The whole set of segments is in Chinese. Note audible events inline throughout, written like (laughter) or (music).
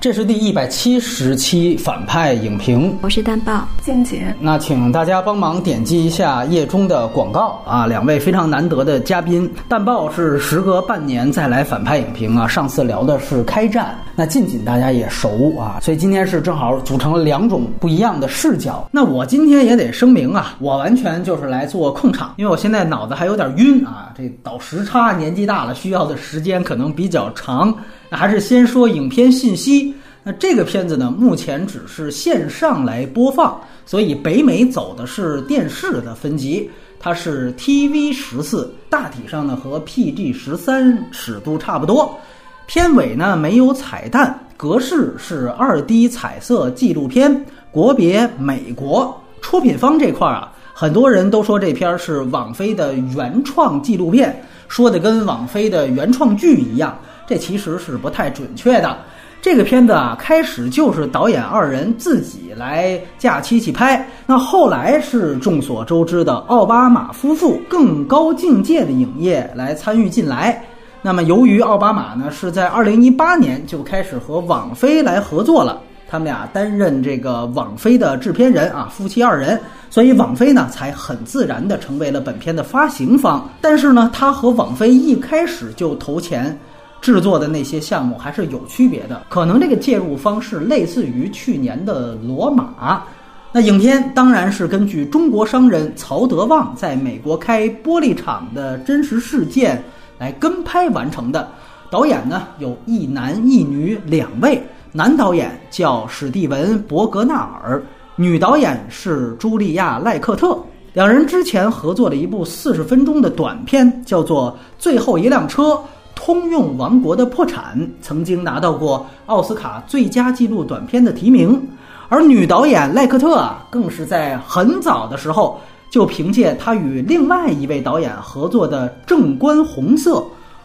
这是第一百七十期反派影评，我是蛋豹静姐。那请大家帮忙点击一下页中的广告啊！两位非常难得的嘉宾，蛋豹是时隔半年再来反派影评啊。上次聊的是开战，那近锦大家也熟啊，所以今天是正好组成了两种不一样的视角。那我今天也得声明啊，我完全就是来做控场，因为我现在脑子还有点晕啊，这倒时差，年纪大了，需要的时间可能比较长。那还是先说影片信息。那这个片子呢，目前只是线上来播放，所以北美走的是电视的分级，它是 TV 十四，大体上呢和 PG 十三尺度差不多。片尾呢没有彩蛋，格式是二 D 彩色纪录片，国别美国，出品方这块啊，很多人都说这片是网飞的原创纪录片，说的跟网飞的原创剧一样。这其实是不太准确的。这个片子啊，开始就是导演二人自己来架机器拍，那后来是众所周知的奥巴马夫妇更高境界的影业来参与进来。那么由于奥巴马呢是在二零一八年就开始和网飞来合作了，他们俩担任这个网飞的制片人啊，夫妻二人，所以网飞呢才很自然的成为了本片的发行方。但是呢，他和网飞一开始就投钱。制作的那些项目还是有区别的，可能这个介入方式类似于去年的《罗马》。那影片当然是根据中国商人曹德旺在美国开玻璃厂的真实事件来跟拍完成的。导演呢有一男一女两位，男导演叫史蒂文·伯格纳尔，女导演是茱莉亚·赖克特。两人之前合作了一部四十分钟的短片，叫做《最后一辆车》。通用王国的破产曾经拿到过奥斯卡最佳纪录短片的提名，而女导演赖克特啊，更是在很早的时候就凭借她与另外一位导演合作的《正官红色》，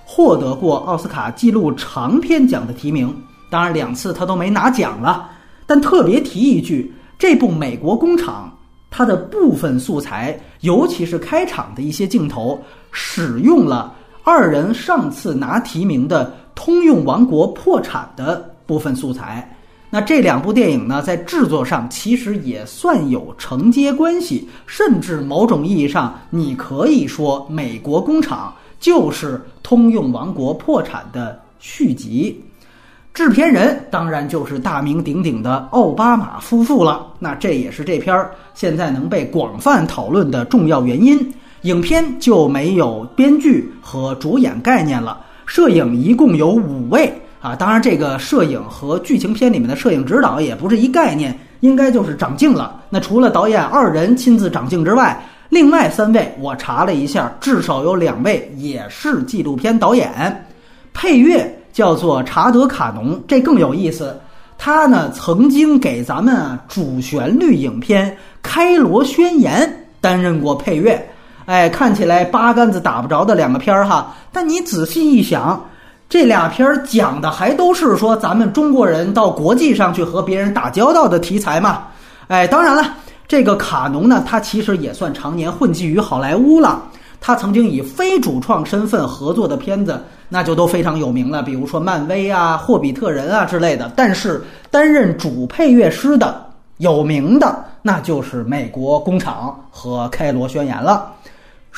获得过奥斯卡纪录长片奖的提名。当然，两次她都没拿奖了。但特别提一句，这部《美国工厂》它的部分素材，尤其是开场的一些镜头，使用了。二人上次拿提名的《通用王国》破产的部分素材，那这两部电影呢，在制作上其实也算有承接关系，甚至某种意义上，你可以说《美国工厂》就是《通用王国》破产的续集。制片人当然就是大名鼎鼎的奥巴马夫妇了，那这也是这片儿现在能被广泛讨论的重要原因。影片就没有编剧和主演概念了。摄影一共有五位啊，当然这个摄影和剧情片里面的摄影指导也不是一概念，应该就是长镜了。那除了导演二人亲自长镜之外，另外三位我查了一下，至少有两位也是纪录片导演。配乐叫做查德卡农，这更有意思。他呢曾经给咱们主旋律影片《开罗宣言》担任过配乐。哎，看起来八竿子打不着的两个片儿哈，但你仔细一想，这俩片儿讲的还都是说咱们中国人到国际上去和别人打交道的题材嘛。哎，当然了，这个卡农呢，他其实也算常年混迹于好莱坞了。他曾经以非主创身份合作的片子，那就都非常有名了，比如说漫威啊、霍比特人啊之类的。但是担任主配乐师的有名的，那就是《美国工厂》和《开罗宣言》了。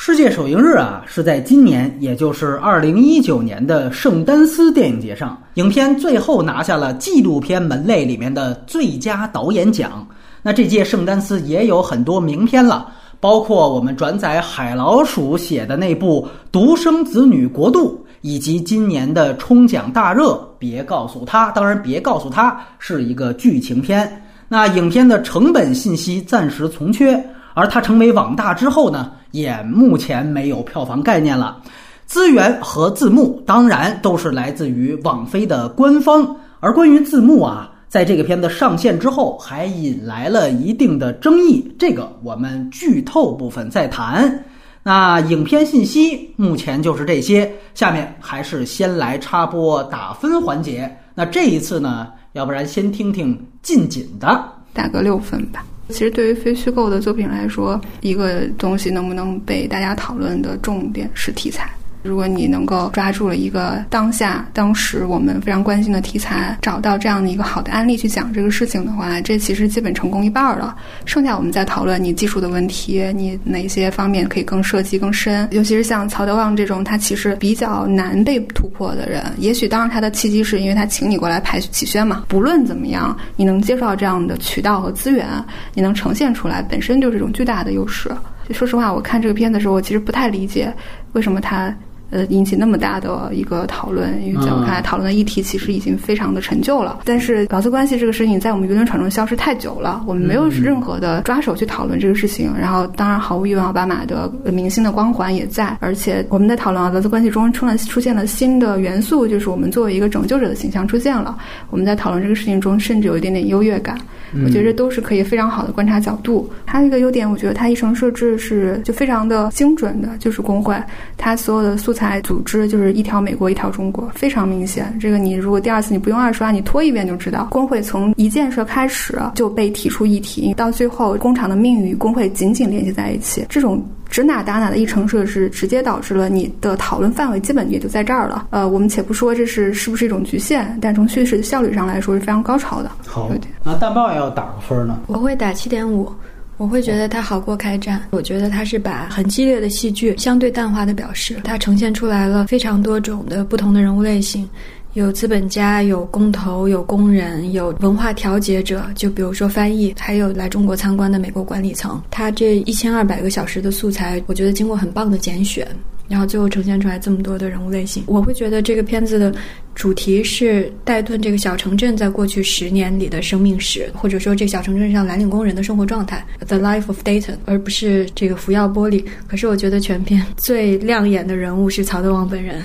世界首映日啊，是在今年，也就是二零一九年的圣丹斯电影节上，影片最后拿下了纪录片门类里面的最佳导演奖。那这届圣丹斯也有很多名片了，包括我们转载海老鼠写的那部《独生子女国度》，以及今年的冲奖大热《别告诉他》，当然别告诉他是一个剧情片。那影片的成本信息暂时从缺。而它成为网大之后呢，也目前没有票房概念了。资源和字幕当然都是来自于网飞的官方。而关于字幕啊，在这个片子上线之后，还引来了一定的争议。这个我们剧透部分再谈。那影片信息目前就是这些。下面还是先来插播打分环节。那这一次呢，要不然先听听近锦的，打个六分吧。其实，对于非虚构的作品来说，一个东西能不能被大家讨论的重点是题材。如果你能够抓住了一个当下、当时我们非常关心的题材，找到这样的一个好的案例去讲这个事情的话，这其实基本成功一半了。剩下我们再讨论你技术的问题，你哪些方面可以更涉及更深。尤其是像曹德旺这种，他其实比较难被突破的人，也许当然他的契机是因为他请你过来排启轩嘛。不论怎么样，你能接受到这样的渠道和资源，你能呈现出来，本身就是一种巨大的优势。说实话，我看这个片子的时候，我其实不太理解为什么他。呃，引起那么大的一个讨论，因为在我看来，讨论的议题其实已经非常的陈旧了。但是，劳资关系这个事情在我们舆论场中消失太久了，我们没有任何的抓手去讨论这个事情。然后，当然，毫无疑问，奥巴马的明星的光环也在。而且，我们在讨论劳资关系中出了出现了新的元素，就是我们作为一个拯救者的形象出现了。我们在讨论这个事情中，甚至有一点点优越感。我觉得这都是可以非常好的观察角度。还有一个优点，我觉得它议程设置是就非常的精准的，就是工会，它所有的素材组织就是一条美国一条中国，非常明显。这个你如果第二次你不用二刷，你拖一遍就知道，工会从一建设开始就被提出议题，到最后工厂的命运与工会紧紧联系在一起，这种。指哪打哪的议程设置，直接导致了你的讨论范围基本也就在这儿了。呃，我们且不说这是是不是一种局限，但从叙事的效率上来说是非常高超的。好，那大报也要打个分呢？我会打七点五，我会觉得它好过开战。我觉得它是把很激烈的戏剧相对淡化的表示，它呈现出来了非常多种的不同的人物类型。有资本家，有工头，有工人，有文化调节者，就比如说翻译，还有来中国参观的美国管理层。他这一千二百个小时的素材，我觉得经过很棒的拣选。然后最后呈现出来这么多的人物类型，我会觉得这个片子的主题是戴顿这个小城镇在过去十年里的生命史，或者说这个小城镇上蓝领工人的生活状态，The Life of Dayton，而不是这个福耀玻璃。可是我觉得全片最亮眼的人物是曹德旺本人，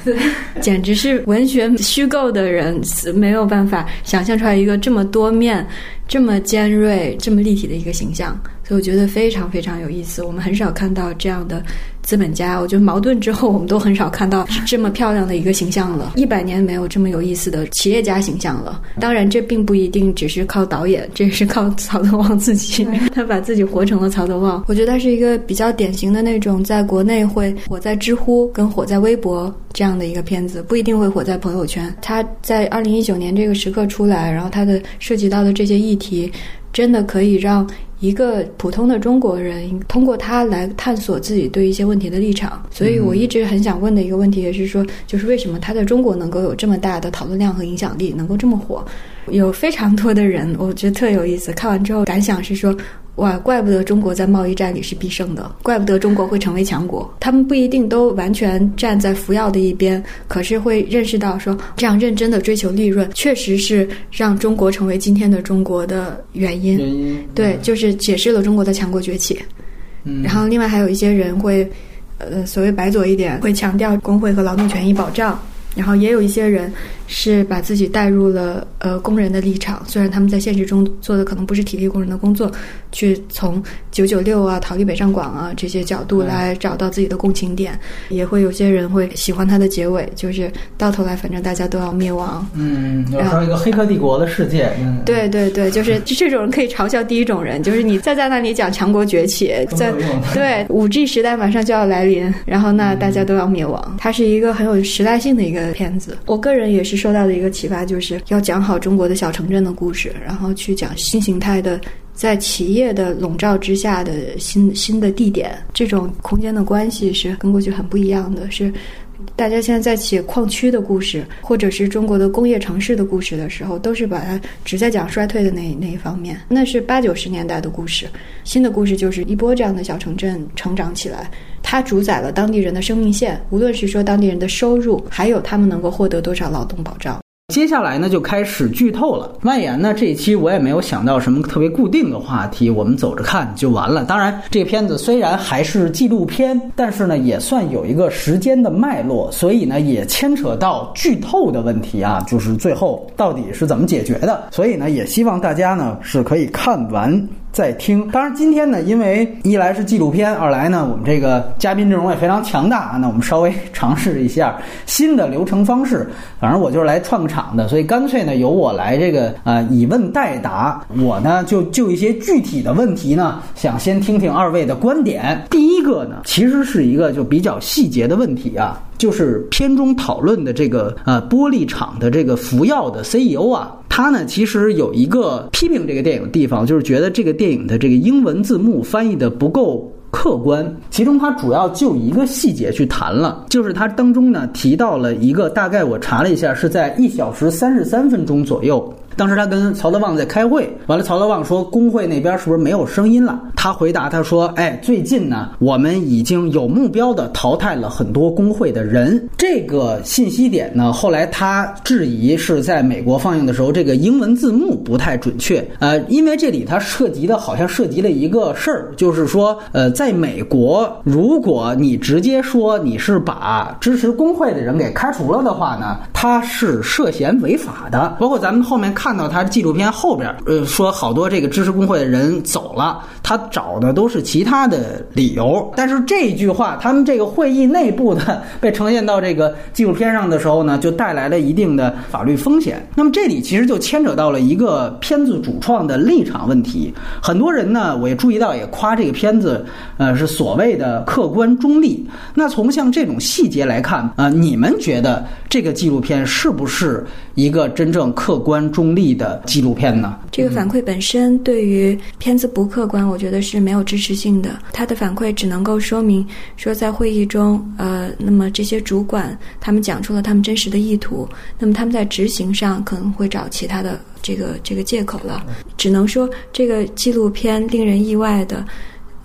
简直是文学虚构的人，没有办法想象出来一个这么多面、这么尖锐、这么立体的一个形象。所以我觉得非常非常有意思，我们很少看到这样的资本家。我觉得矛盾之后，我们都很少看到这么漂亮的一个形象了。一百年没有这么有意思的企业家形象了。当然，这并不一定只是靠导演，这是靠曹德旺自己，(laughs) 他把自己活成了曹德旺。我觉得他是一个比较典型的那种在国内会火在知乎跟火在微博这样的一个片子，不一定会火在朋友圈。他在二零一九年这个时刻出来，然后他的涉及到的这些议题，真的可以让。一个普通的中国人通过他来探索自己对一些问题的立场，所以我一直很想问的一个问题也是说，就是为什么他在中国能够有这么大的讨论量和影响力，能够这么火？有非常多的人，我觉得特有意思。看完之后感想是说。哇，怪不得中国在贸易战里是必胜的，怪不得中国会成为强国。他们不一定都完全站在服药的一边，可是会认识到说，这样认真的追求利润，确实是让中国成为今天的中国的原因。原因对，就是解释了中国的强国崛起。嗯，然后另外还有一些人会，呃，所谓白左一点，会强调工会和劳动权益保障。然后也有一些人是把自己带入了呃工人的立场，虽然他们在现实中做的可能不是体力工人的工作，去从九九六啊、逃离北上广啊这些角度来找到自己的共情点。也会有些人会喜欢它的结尾，就是到头来反正大家都要灭亡。嗯，然后一个黑客帝国的世界。嗯，对对对，就是 (laughs) 这种人可以嘲笑第一种人，就是你再在那里讲强国崛起，在对五 G 时代马上就要来临，然后那大家都要灭亡。它是一个很有时代性的一个。片子，我个人也是受到的一个启发，就是要讲好中国的小城镇的故事，然后去讲新形态的在企业的笼罩之下的新新的地点，这种空间的关系是跟过去很不一样的。是大家现在在写矿区的故事，或者是中国的工业城市的故事的时候，都是把它只在讲衰退的那那一方面，那是八九十年代的故事。新的故事就是一波这样的小城镇成长起来。它主宰了当地人的生命线，无论是说当地人的收入，还有他们能够获得多少劳动保障。接下来呢，就开始剧透了。万言呢，这一期我也没有想到什么特别固定的话题，我们走着看就完了。当然，这个片子虽然还是纪录片，但是呢，也算有一个时间的脉络，所以呢，也牵扯到剧透的问题啊，就是最后到底是怎么解决的。所以呢，也希望大家呢是可以看完。在听，当然今天呢，因为一来是纪录片，二来呢，我们这个嘉宾阵容也非常强大啊，那我们稍微尝试一下新的流程方式。反正我就是来串个场的，所以干脆呢，由我来这个呃以问代答。我呢就就一些具体的问题呢，想先听听二位的观点。第一个呢，其实是一个就比较细节的问题啊。就是片中讨论的这个呃玻璃厂的这个服药的 CEO 啊，他呢其实有一个批评这个电影的地方，就是觉得这个电影的这个英文字幕翻译的不够。客观，其中他主要就一个细节去谈了，就是他当中呢提到了一个，大概我查了一下，是在一小时三十三分钟左右。当时他跟曹德旺在开会，完了曹德旺说工会那边是不是没有声音了？他回答他说：“哎，最近呢，我们已经有目标的淘汰了很多工会的人。”这个信息点呢，后来他质疑是在美国放映的时候，这个英文字幕不太准确。呃，因为这里它涉及的好像涉及了一个事儿，就是说，呃，在美国，如果你直接说你是把支持工会的人给开除了的话呢，他是涉嫌违法的。包括咱们后面看。看到他纪录片后边，呃，说好多这个知识工会的人走了，他找的都是其他的理由。但是这句话，他们这个会议内部的被呈现到这个纪录片上的时候呢，就带来了一定的法律风险。那么这里其实就牵扯到了一个片子主创的立场问题。很多人呢，我也注意到，也夸这个片子，呃，是所谓的客观中立。那从像这种细节来看，啊，你们觉得这个纪录片是不是一个真正客观中？立的纪录片呢？这个反馈本身对于片子不客观，我觉得是没有支持性的。他的反馈只能够说明说，在会议中，呃，那么这些主管他们讲出了他们真实的意图，那么他们在执行上可能会找其他的这个这个借口了。只能说这个纪录片令人意外的，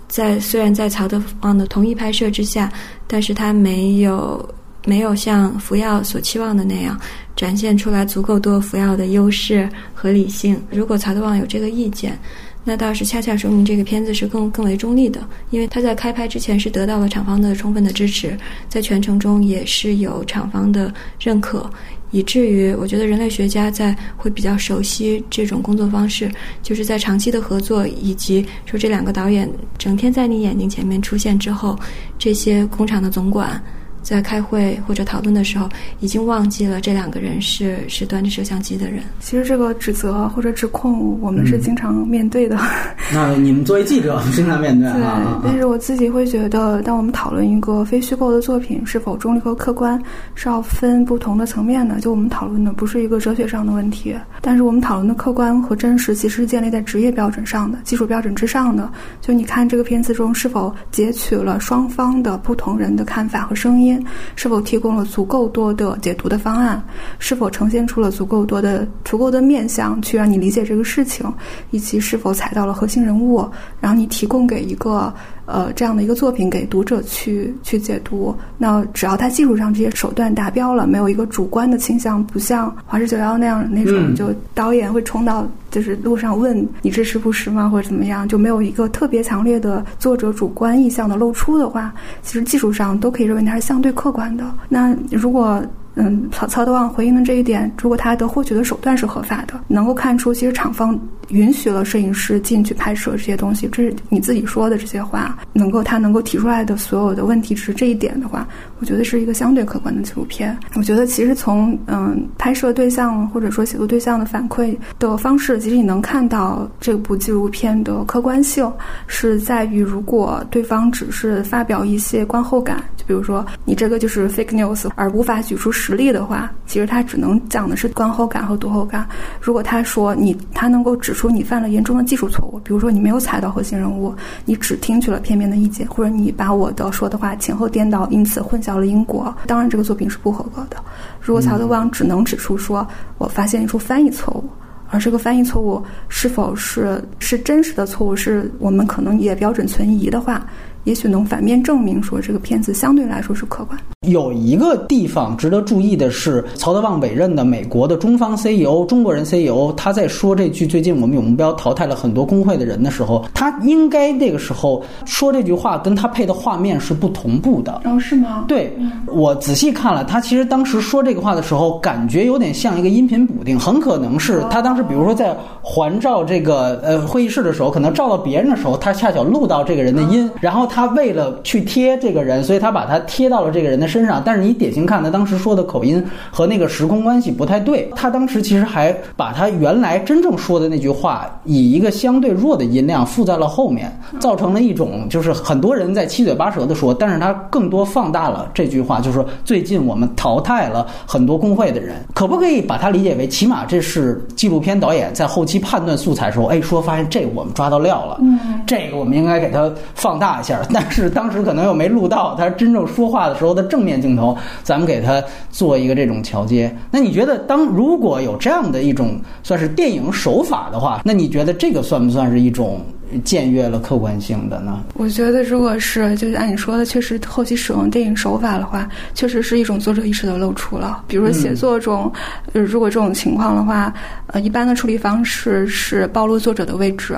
在虽然在曹德旺的同意拍摄之下，但是他没有。没有像福耀所期望的那样展现出来足够多福耀的优势和理性。如果曹德旺有这个意见，那倒是恰恰说明这个片子是更更为中立的，因为他在开拍之前是得到了厂方的充分的支持，在全程中也是有厂方的认可，以至于我觉得人类学家在会比较熟悉这种工作方式，就是在长期的合作以及说这两个导演整天在你眼睛前面出现之后，这些工厂的总管。在开会或者讨论的时候，已经忘记了这两个人是是端着摄像机的人。其实这个指责或者指控，我们是经常面对的。(laughs) 那你们作为记者，经常面对啊。对，但是我自己会觉得，当我们讨论一个非虚构的作品是否中立和客观，是要分不同的层面的。就我们讨论的不是一个哲学上的问题，但是我们讨论的客观和真实，其实是建立在职业标准上的、技术标准之上的。就你看这个片子中是否截取了双方的不同人的看法和声音。是否提供了足够多的解读的方案？是否呈现出了足够多的、足够的面向去让你理解这个事情？以及是否踩到了核心人物？然后你提供给一个。呃，这样的一个作品给读者去去解读，那只要他技术上这些手段达标了，没有一个主观的倾向，不像《华氏九幺》那样那种，就导演会冲到就是路上问你支持不实吗，或者怎么样，就没有一个特别强烈的作者主观意向的露出的话，其实技术上都可以认为它是相对客观的。那如果嗯，曹曹德旺回应的这一点，如果他的获取的手段是合法的，能够看出其实厂方允许了摄影师进去拍摄这些东西，这是你自己说的这些话，能够他能够提出来的所有的问题只是这一点的话，我觉得是一个相对客观的纪录片。我觉得其实从嗯拍摄对象或者说写作对象的反馈的方式，其实你能看到这部纪录片的客观性是在于，如果对方只是发表一些观后感，就比如说你这个就是 fake news，而无法举出。实 (laughs) 力的话，其实他只能讲的是观后感和读后感。如果他说你，他能够指出你犯了严重的技术错误，比如说你没有踩到核心人物，你只听取了片面的意见，或者你把我的说的话前后颠倒，因此混淆了因果，当然这个作品是不合格的。如果曹德旺只能指出说我发现一处翻译错误，而这个翻译错误是否是是真实的错误，是我们可能也标准存疑的话。也许能反面证明说这个片子相对来说是客观。有一个地方值得注意的是，曹德旺委任的美国的中方 CEO，中国人 CEO，他在说这句“最近我们有目标淘汰了很多工会的人”的时候，他应该那个时候说这句话，跟他配的画面是不同步的。哦，是吗？对，我仔细看了，他其实当时说这个话的时候，感觉有点像一个音频补丁，很可能是他当时，比如说在环照这个呃会议室的时候，可能照到别人的时候，他恰巧录到这个人的音，然后他。他为了去贴这个人，所以他把他贴到了这个人的身上。但是你典型看他当时说的口音和那个时空关系不太对。他当时其实还把他原来真正说的那句话以一个相对弱的音量附在了后面，造成了一种就是很多人在七嘴八舌的说，但是他更多放大了这句话，就是说最近我们淘汰了很多工会的人。可不可以把它理解为，起码这是纪录片导演在后期判断素材的时候，哎，说发现这个我们抓到料了，嗯，这个我们应该给它放大一下。但 (laughs) 是当时可能又没录到他真正说话的时候的正面镜头，咱们给他做一个这种桥接。那你觉得，当如果有这样的一种算是电影手法的话，那你觉得这个算不算是一种？僭越了客观性的呢？我觉得，如果是就是按你说的，确实后期使用电影手法的话，确实是一种作者意识的露出了。比如说写作中，如果这种情况的话，呃，一般的处理方式是暴露作者的位置，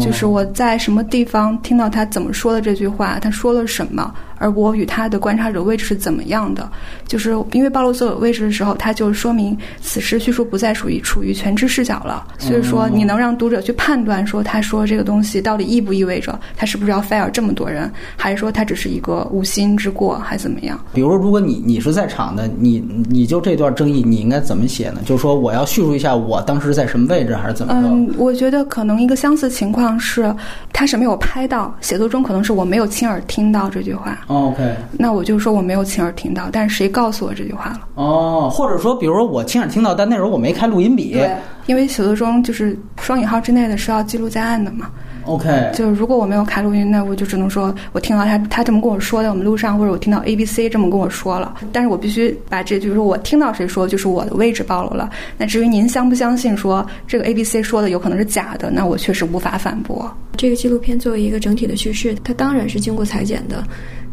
就是我在什么地方听到他怎么说的这句话，他说了什么。而我与他的观察者位置是怎么样的？就是因为暴露所有位置的时候，他就说明此时叙述不再属于处于全知视角了。所以说，你能让读者去判断说他说这个东西到底意不意味着他是不是要 fire 这么多人，还是说他只是一个无心之过，还怎么样？比如，如果你你是在场的，你你就这段争议，你应该怎么写呢？就是说，我要叙述一下我当时在什么位置，还是怎么着？嗯，我觉得可能一个相似情况是，他是没有拍到，写作中可能是我没有亲耳听到这句话。OK，那我就说我没有亲耳听到，但是谁告诉我这句话了？哦，或者说，比如说我亲耳听到，但那时候我没开录音笔。对，因为写作中就是双引号之内的是要记录在案的嘛。OK，就是如果我没有开录音，那我就只能说我听到他他这么跟我说的，我们路上或者我听到 A B C 这么跟我说了，但是我必须把这句说我听到谁说，就是我的位置暴露了。那至于您相不相信说这个 A B C 说的有可能是假的，那我确实无法反驳。这个纪录片作为一个整体的叙事，它当然是经过裁剪的。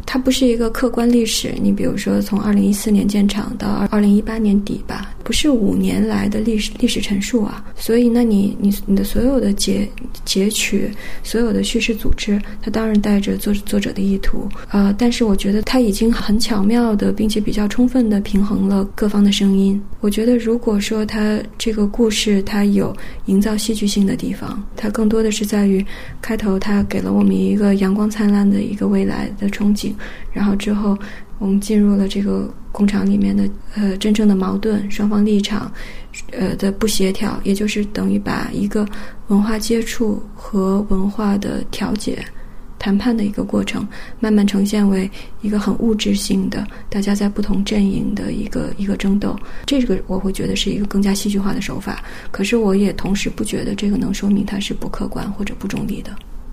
它不是一个客观历史，你比如说从二零一四年建厂到二二零一八年底吧，不是五年来的历史历史陈述啊。所以，那你你你的所有的截截取，所有的叙事组织，它当然带着作作者的意图啊。但是，我觉得它已经很巧妙的，并且比较充分的平衡了各方的声音。我觉得，如果说它这个故事它有营造戏剧性的地方，它更多的是在于开头，它给了我们一个阳光灿烂的一个未来的憧憬。然后之后，我们进入了这个工厂里面的呃真正的矛盾，双方立场，呃的不协调，也就是等于把一个文化接触和文化的调解、谈判的一个过程，慢慢呈现为一个很物质性的，大家在不同阵营的一个一个争斗。这个我会觉得是一个更加戏剧化的手法，可是我也同时不觉得这个能说明它是不客观或者不中立的。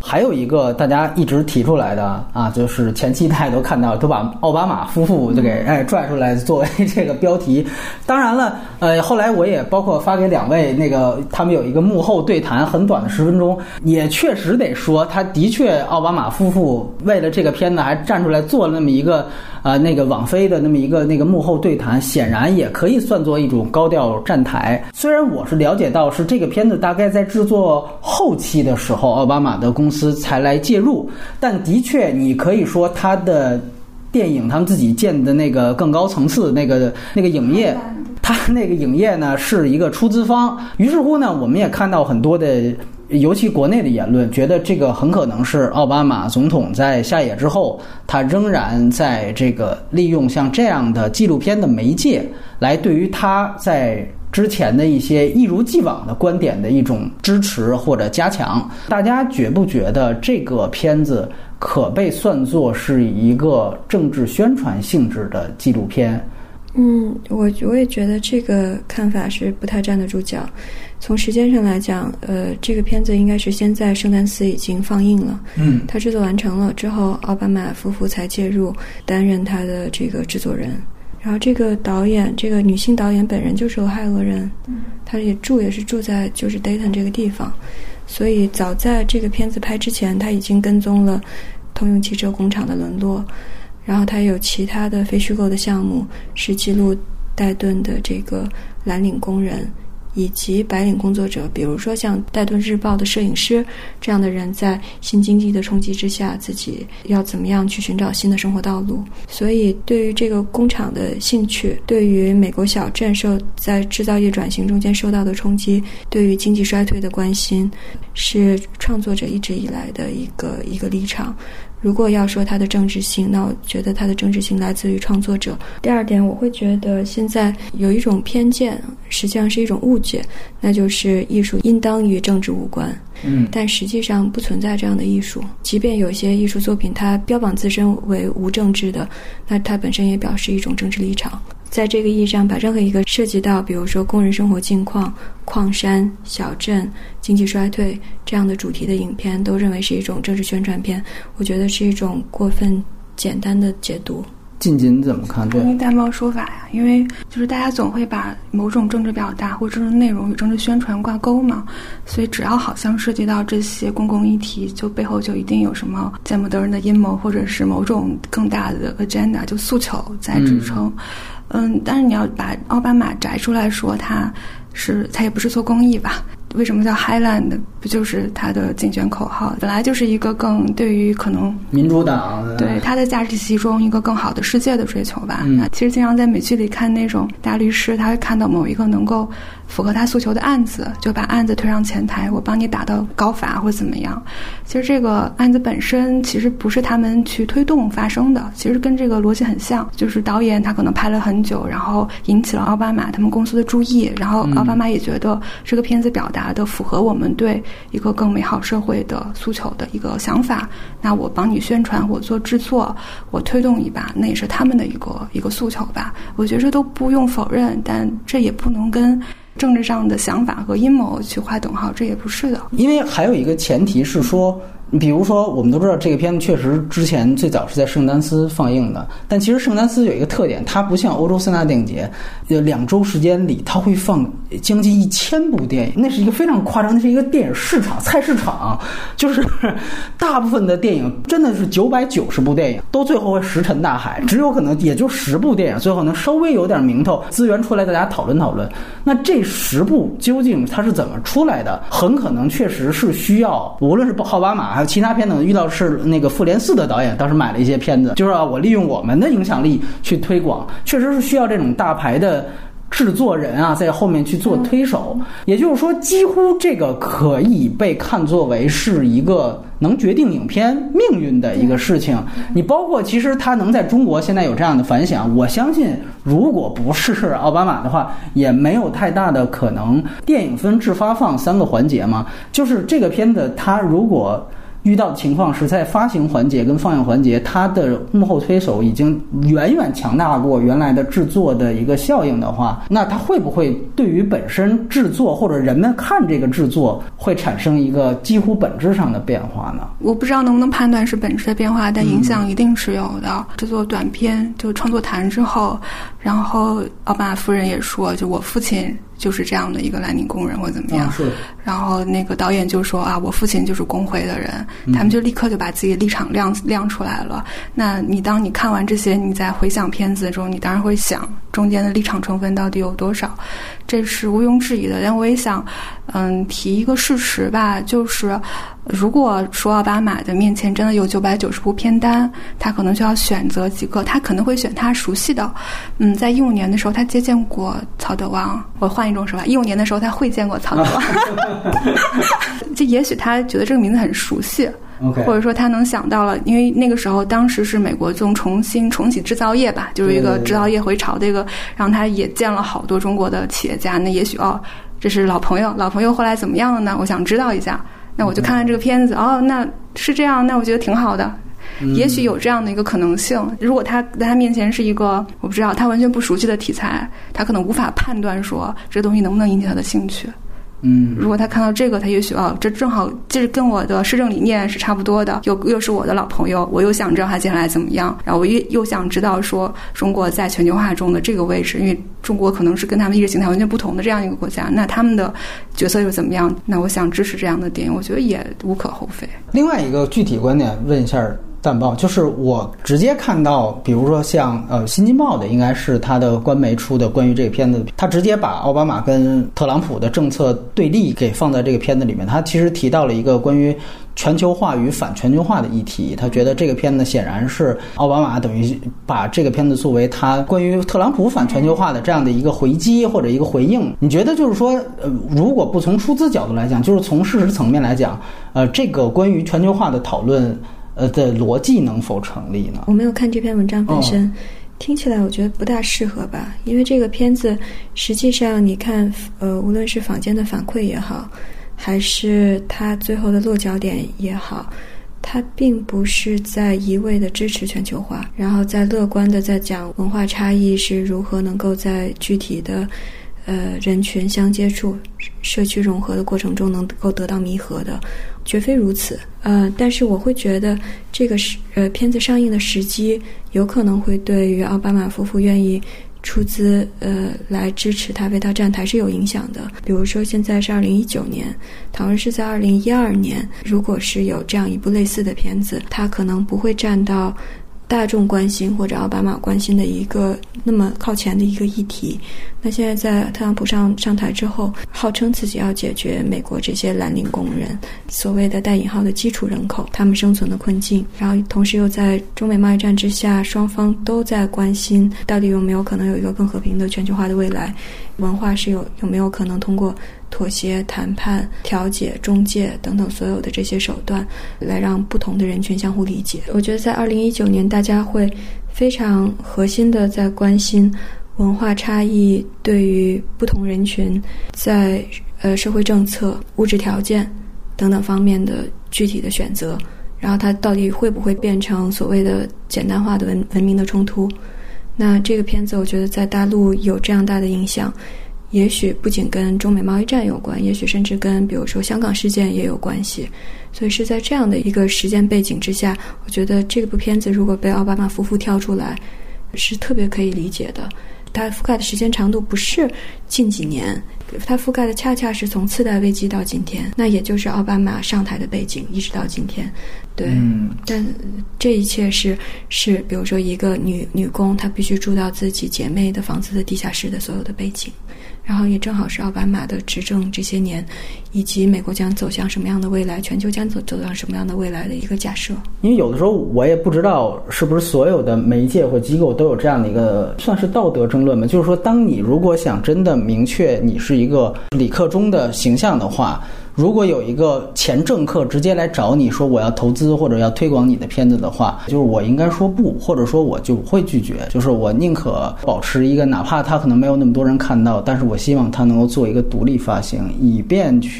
还有一个大家一直提出来的啊，就是前期大家都看到，都把奥巴马夫妇就给哎拽出来作为这个标题。当然了，呃，后来我也包括发给两位，那个他们有一个幕后对谈，很短的十分钟，也确实得说，他的确奥巴马夫妇为了这个片子还站出来做了那么一个。啊，那个网飞的那么一个那个幕后对谈，显然也可以算作一种高调站台。虽然我是了解到是这个片子大概在制作后期的时候，奥巴马的公司才来介入，但的确你可以说他的电影他们自己建的那个更高层次那个那个影业，他那个影业呢是一个出资方。于是乎呢，我们也看到很多的。尤其国内的言论，觉得这个很可能是奥巴马总统在下野之后，他仍然在这个利用像这样的纪录片的媒介，来对于他在之前的一些一如既往的观点的一种支持或者加强。大家觉不觉得这个片子可被算作是一个政治宣传性质的纪录片？嗯，我我也觉得这个看法是不太站得住脚。从时间上来讲，呃，这个片子应该是先在圣丹斯已经放映了，嗯，它制作完成了之后，奥巴马夫妇才介入担任他的这个制作人。然后这个导演，这个女性导演本人就是俄亥俄人，嗯，她也住也是住在就是 Dayton 这个地方，所以早在这个片子拍之前，他已经跟踪了通用汽车工厂的沦落，然后他有其他的非虚构的项目是记录戴顿的这个蓝领工人。以及白领工作者，比如说像《戴顿日报》的摄影师这样的人，在新经济的冲击之下，自己要怎么样去寻找新的生活道路？所以，对于这个工厂的兴趣，对于美国小镇受在制造业转型中间受到的冲击，对于经济衰退的关心，是创作者一直以来的一个一个立场。如果要说它的政治性，那我觉得它的政治性来自于创作者。第二点，我会觉得现在有一种偏见，实际上是一种误解，那就是艺术应当与政治无关。嗯，但实际上不存在这样的艺术。即便有些艺术作品它标榜自身为无政治的，那它本身也表示一种政治立场。在这个意义上，把任何一个涉及到，比如说工人生活境况、矿山、小镇、经济衰退这样的主题的影片，都认为是一种政治宣传片，我觉得是一种过分简单的解读。近近怎么看？对，同意大猫说法呀，因为就是大家总会把某种政治表达或者是内容与政治宣传挂钩嘛，所以只要好像涉及到这些公共议题，就背后就一定有什么见不得人的阴谋，或者是某种更大的 agenda 就诉求在支撑。嗯，但是你要把奥巴马摘出来说，他是他也不是做公益吧？为什么叫 Highland？不就是他的竞选口号？本来就是一个更对于可能民主党对他的价值体系中一个更好的世界的追求吧。嗯那其实经常在美剧里看那种大律师，他会看到某一个能够符合他诉求的案子，就把案子推上前台，我帮你打到高法或怎么样。其实这个案子本身其实不是他们去推动发生的，其实跟这个逻辑很像，就是导演他可能拍了很久，然后引起了奥巴马他们公司的注意，然后奥巴马也觉得这个片子表达达的符合我们对一个更美好社会的诉求的一个想法，那我帮你宣传，我做制作，我推动一把，那也是他们的一个一个诉求吧。我觉得这都不用否认，但这也不能跟政治上的想法和阴谋去划等号，这也不是的。因为还有一个前提是说，比如说我们都知道这个片子确实之前最早是在圣丹斯放映的，但其实圣丹斯有一个特点，它不像欧洲三大电影节，呃，两周时间里它会放将近一千部电影，那是一个非常夸张，那是一个电影市场菜市场，就是大部分的电影真的是九百九十部电影都最后会石沉大海，只有可能也就十部电影最后能稍微有点名头，资源出来大家讨论讨论。那这十部究竟它是怎么出来的？很可能确实是需要，无论是奥巴马还有其他片子，遇到是那个复联四的导演当时买了一些片子，就是啊，我利用我们的影响力去推广，确实是需要这种大牌的。制作人啊，在后面去做推手，也就是说，几乎这个可以被看作为是一个能决定影片命运的一个事情。你包括其实他能在中国现在有这样的反响，我相信如果不是奥巴马的话，也没有太大的可能。电影分制发放三个环节嘛，就是这个片子它如果。遇到的情况是在发行环节跟放映环节，它的幕后推手已经远远强大过原来的制作的一个效应的话，那它会不会对于本身制作或者人们看这个制作会产生一个几乎本质上的变化呢？我不知道能不能判断是本质的变化，但影响一定是有的。制作短片就创作谈之后，然后奥巴马夫人也说，就我父亲。就是这样的一个蓝领工人或怎么样，是。然后那个导演就说啊，我父亲就是工会的人，他们就立刻就把自己的立场亮亮出来了。那你当你看完这些，你在回想片子中，你当然会想中间的立场成分到底有多少，这是毋庸置疑的。但我也想，嗯，提一个事实吧，就是如果说奥巴马的面前真的有九百九十部片单，他可能就要选择几个，他可能会选他熟悉的。嗯，在一五年的时候，他接见过曹德旺，我换。一种说法，一五年的时候他会见过曹德旺，(laughs) (laughs) 就也许他觉得这个名字很熟悉或者说他能想到了，因为那个时候当时是美国正重新重启制造业吧，就是一个制造业回潮的一个，让他也见了好多中国的企业家，那也许哦，这是老朋友，老朋友后来怎么样了呢？我想知道一下，那我就看看这个片子，哦，那是这样，那我觉得挺好的。也许有这样的一个可能性，如果他在他面前是一个我不知道他完全不熟悉的题材，他可能无法判断说这东西能不能引起他的兴趣。嗯，如果他看到这个，他也许啊，这正好就是跟我的施政理念是差不多的，又又是我的老朋友，我又想知道他接下来怎么样，然后我又又想知道说中国在全球化中的这个位置，因为中国可能是跟他们意识形态完全不同的这样一个国家，那他们的角色又怎么样？那我想支持这样的电影，我觉得也无可厚非。另外一个具体观点，问一下。淡报就是我直接看到，比如说像呃《新京报》的，应该是他的官媒出的关于这个片子，他直接把奥巴马跟特朗普的政策对立给放在这个片子里面。他其实提到了一个关于全球化与反全球化的议题。他觉得这个片子显然是奥巴马等于把这个片子作为他关于特朗普反全球化的这样的一个回击或者一个回应。你觉得就是说，呃，如果不从出资角度来讲，就是从事实层面来讲，呃，这个关于全球化的讨论。呃的逻辑能否成立呢？我没有看这篇文章本身，听起来我觉得不大适合吧，因为这个片子实际上你看，呃，无论是坊间的反馈也好，还是它最后的落脚点也好。它并不是在一味的支持全球化，然后在乐观的在讲文化差异是如何能够在具体的，呃人群相接触、社区融合的过程中能够得到弥合的，绝非如此。呃，但是我会觉得这个是呃片子上映的时机，有可能会对于奥巴马夫妇愿意。出资呃来支持他为他站台是有影响的。比如说现在是二零一九年，讨论是在二零一二年，如果是有这样一部类似的片子，他可能不会站到。大众关心或者奥巴马关心的一个那么靠前的一个议题，那现在在特朗普上上台之后，号称自己要解决美国这些蓝领工人所谓的带引号的基础人口他们生存的困境，然后同时又在中美贸易战之下，双方都在关心到底有没有可能有一个更和平的全球化的未来，文化是有有没有可能通过。妥协、谈判、调解、中介等等所有的这些手段，来让不同的人群相互理解。我觉得在二零一九年，大家会非常核心的在关心文化差异对于不同人群在呃社会政策、物质条件等等方面的具体的选择，然后它到底会不会变成所谓的简单化的文文明的冲突？那这个片子，我觉得在大陆有这样大的影响。也许不仅跟中美贸易战有关，也许甚至跟比如说香港事件也有关系。所以是在这样的一个时间背景之下，我觉得这部片子如果被奥巴马夫妇跳出来，是特别可以理解的。它覆盖的时间长度不是近几年，它覆盖的恰恰是从次贷危机到今天，那也就是奥巴马上台的背景一直到今天。对，但这一切是是比如说一个女女工，她必须住到自己姐妹的房子的地下室的所有的背景。然后也正好是奥巴马的执政这些年，以及美国将走向什么样的未来，全球将走走向什么样的未来的一个假设。因为有的时候我也不知道是不是所有的媒介或机构都有这样的一个算是道德争论吧。就是说，当你如果想真的明确你是一个李克中的形象的话。如果有一个前政客直接来找你说我要投资或者要推广你的片子的话，就是我应该说不，或者说我就会拒绝。就是我宁可保持一个，哪怕他可能没有那么多人看到，但是我希望他能够做一个独立发行，以便去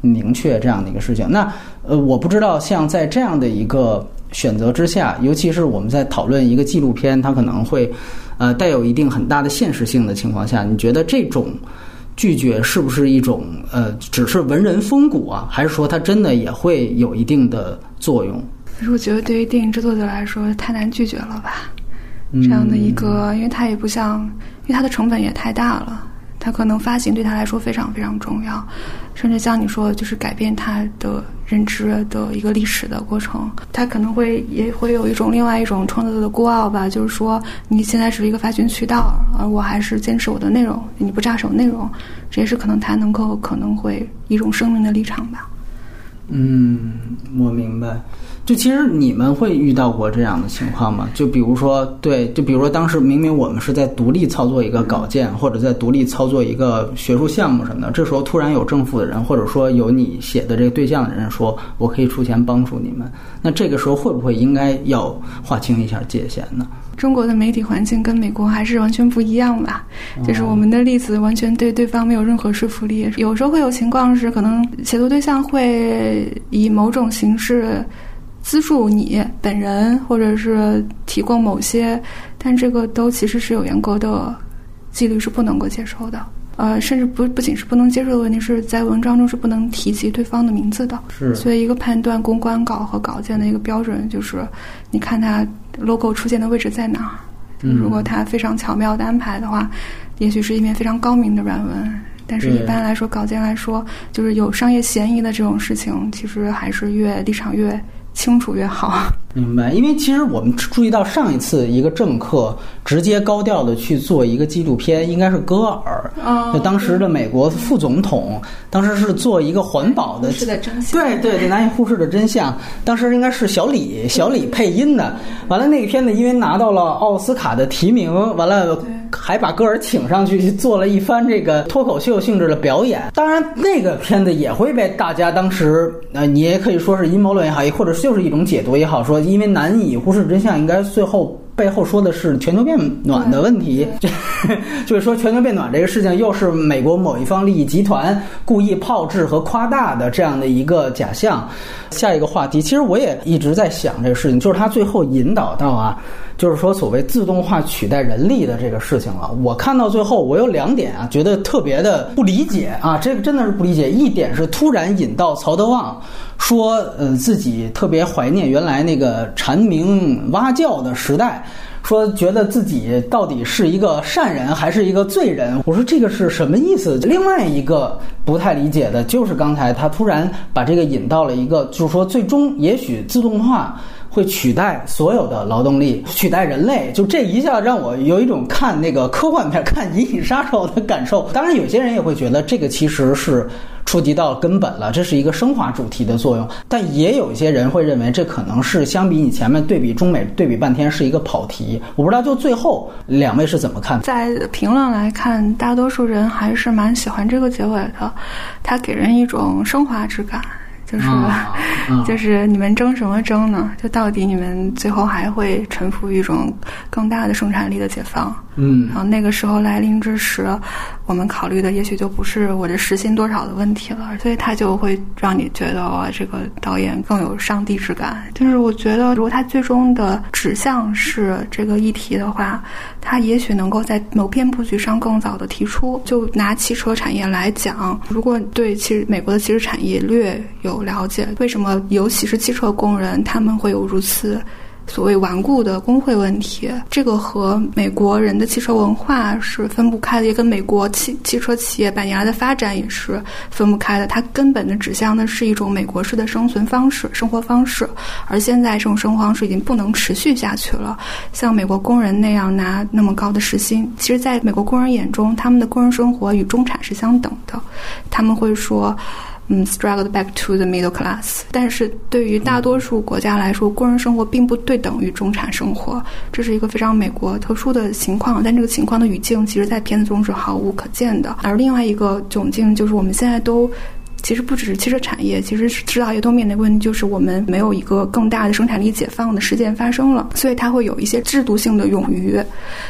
明确这样的一个事情。那呃，我不知道像在这样的一个选择之下，尤其是我们在讨论一个纪录片，它可能会呃带有一定很大的现实性的情况下，你觉得这种？拒绝是不是一种呃，只是文人风骨啊？还是说它真的也会有一定的作用？可是我觉得对于电影制作者来说太难拒绝了吧？这样的一个，因为它也不像，因为它的成本也太大了。它可能发行对他来说非常非常重要，甚至像你说，就是改变他的认知的一个历史的过程。他可能会也会有一种另外一种创作的孤傲吧，就是说你现在是一个发行渠道，而我还是坚持我的内容，你不扎手内容，这也是可能他能够可能会一种生命的立场吧。嗯，我明白。就其实你们会遇到过这样的情况吗？就比如说，对，就比如说当时明明我们是在独立操作一个稿件，或者在独立操作一个学术项目什么的，这时候突然有政府的人，或者说有你写的这个对象的人说，我可以出钱帮助你们，那这个时候会不会应该要划清一下界限呢？中国的媒体环境跟美国还是完全不一样吧？就是我们的例子完全对对方没有任何说服力，有时候会有情况是，可能写作对象会以某种形式。资助你本人，或者是提供某些，但这个都其实是有严格的纪律，是不能够接受的。呃，甚至不不仅是不能接受的问题，是在文章中是不能提及对方的名字的。是。所以，一个判断公关稿和稿件的一个标准，就是你看它 logo 出现的位置在哪儿。嗯。如果它非常巧妙的安排的话，也许是一篇非常高明的软文。但是，一般来说，稿件来说，就是有商业嫌疑的这种事情，其实还是越立场越。清楚越好。明白，因为其实我们注意到上一次一个政客直接高调的去做一个纪录片，应该是戈尔，就当时的美国副总统，当时是做一个环保的，真相，对对对，难以忽视的真相。当时应该是小李，小李配音的。完了，那个片子因为拿到了奥斯卡的提名，完了还把戈尔请上去做了一番这个脱口秀性质的表演。当然，那个片子也会被大家当时，呃，你也可以说是阴谋论也好，或者就是一种解读也好，说。因为难以忽视真相，应该最后背后说的是全球变暖的问题，(laughs) 就是说全球变暖这个事情又是美国某一方利益集团故意炮制和夸大的这样的一个假象。下一个话题，其实我也一直在想这个事情，就是他最后引导到啊。就是说，所谓自动化取代人力的这个事情了。我看到最后，我有两点啊，觉得特别的不理解啊。这个真的是不理解。一点是突然引到曹德旺，说呃自己特别怀念原来那个蝉鸣蛙叫的时代，说觉得自己到底是一个善人还是一个罪人。我说这个是什么意思？另外一个不太理解的就是刚才他突然把这个引到了一个，就是说最终也许自动化。会取代所有的劳动力，取代人类，就这一下让我有一种看那个科幻片、(laughs) 看《银翼杀手》的感受。当然，有些人也会觉得这个其实是触及到根本了，这是一个升华主题的作用。但也有一些人会认为，这可能是相比你前面对比中美对比半天是一个跑题。我不知道，就最后两位是怎么看？在评论来看，大多数人还是蛮喜欢这个结尾的，它给人一种升华之感。就是，(laughs) 就是你们争什么争呢？就到底你们最后还会臣服于一种更大的生产力的解放？嗯，然后那个时候来临之时，我们考虑的也许就不是我这时薪多少的问题了，所以他就会让你觉得哇，这个导演更有上帝之感。就是我觉得，如果他最终的指向是这个议题的话，他也许能够在某篇布局上更早的提出。就拿汽车产业来讲，如果对其实美国的汽车产业略有了解，为什么尤其是汽车工人他们会有如此。所谓顽固的工会问题，这个和美国人的汽车文化是分不开的，也跟美国汽汽车企业百年的发展也是分不开的。它根本的指向的是一种美国式的生存方式、生活方式，而现在这种生活方式已经不能持续下去了。像美国工人那样拿那么高的时薪，其实在美国工人眼中，他们的工人生活与中产是相等的。他们会说。嗯，struggled back to the middle class。但是对于大多数国家来说，工人生活并不对等于中产生活，这是一个非常美国特殊的情况。但这个情况的语境，其实在片子中是毫无可见的。而另外一个窘境，就是我们现在都。其实不只是汽车产业，其实制造业都面临的问题就是我们没有一个更大的生产力解放的事件发生了，所以它会有一些制度性的冗余，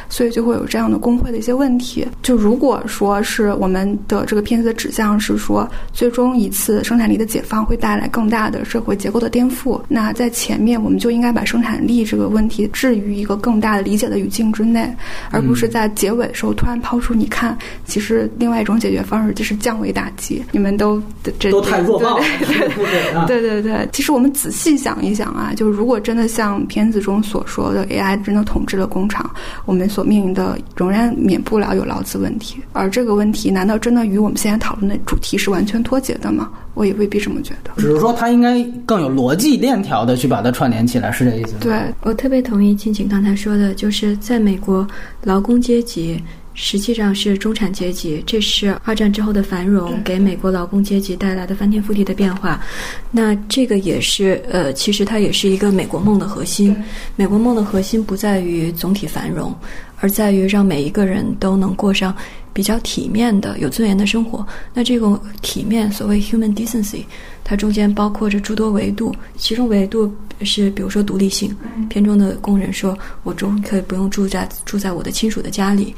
所以就会有这样的工会的一些问题。就如果说是我们的这个片子的指向是说，最终一次生产力的解放会带来更大的社会结构的颠覆，那在前面我们就应该把生产力这个问题置于一个更大的理解的语境之内，而不是在结尾的时候突然抛出，你看，其实另外一种解决方式就是降维打击，你们都。都太弱爆了，对对对。其实我们仔细想一想啊，就是如果真的像片子中所说的 AI 真的统治了工厂，我们所面临的仍然免不了有劳资问题。而这个问题，难道真的与我们现在讨论的主题是完全脱节的吗？我也未必这么觉得。只是说，它应该更有逻辑链条的去把它串联起来，是这意思。对我特别同意静静刚才说的，就是在美国劳工阶级。实际上是中产阶级，这是二战之后的繁荣给美国劳工阶级带来的翻天覆地的变化。那这个也是呃，其实它也是一个美国梦的核心。美国梦的核心不在于总体繁荣，而在于让每一个人都能过上比较体面的、有尊严的生活。那这种体面，所谓 human decency，它中间包括着诸多维度，其中维度。是，比如说独立性，片中的工人说：“我终可以不用住在住在我的亲属的家里。”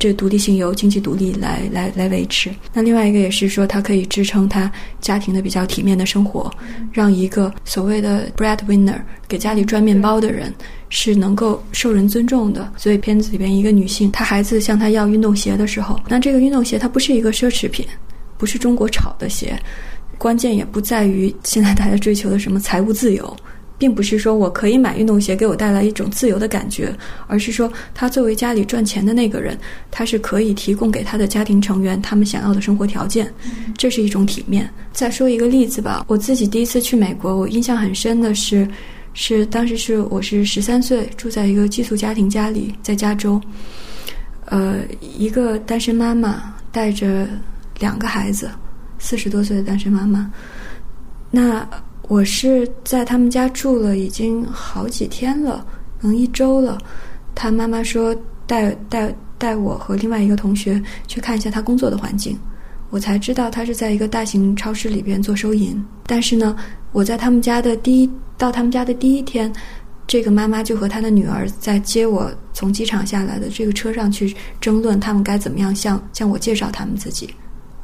这独立性由经济独立来来来维持。那另外一个也是说，它可以支撑他家庭的比较体面的生活，让一个所谓的 breadwinner 给家里赚面包的人是能够受人尊重的。所以片子里边一个女性，她孩子向她要运动鞋的时候，那这个运动鞋它不是一个奢侈品，不是中国炒的鞋，关键也不在于现在大家追求的什么财务自由。并不是说我可以买运动鞋给我带来一种自由的感觉，而是说他作为家里赚钱的那个人，他是可以提供给他的家庭成员他们想要的生活条件，这是一种体面。再说一个例子吧，我自己第一次去美国，我印象很深的是，是当时是我是十三岁，住在一个寄宿家庭家里，在加州。呃，一个单身妈妈带着两个孩子，四十多岁的单身妈妈。那我是在他们家住了已经好几天了，可能一周了。他妈妈说带带带我和另外一个同学去看一下他工作的环境，我才知道他是在一个大型超市里边做收银。但是呢，我在他们家的第一到他们家的第一天。这个妈妈就和她的女儿在接我从机场下来的这个车上去争论，他们该怎么样向向我介绍他们自己。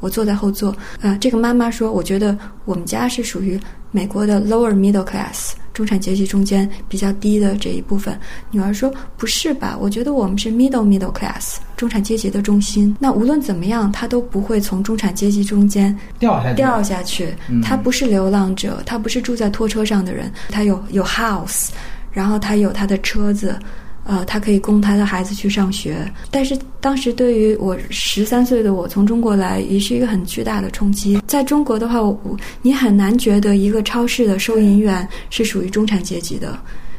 我坐在后座，呃，这个妈妈说：“我觉得我们家是属于美国的 lower middle class 中产阶级中间比较低的这一部分。”女儿说：“不是吧？我觉得我们是 middle middle class 中产阶级的中心。那无论怎么样，她都不会从中产阶级中间掉下去。掉下去，他不是流浪者，她不是住在拖车上的人，她有有 house。”然后他有他的车子，呃，他可以供他的孩子去上学。但是当时对于我十三岁的我从中国来，也是一个很巨大的冲击。在中国的话，我你很难觉得一个超市的收银员是属于中产阶级的。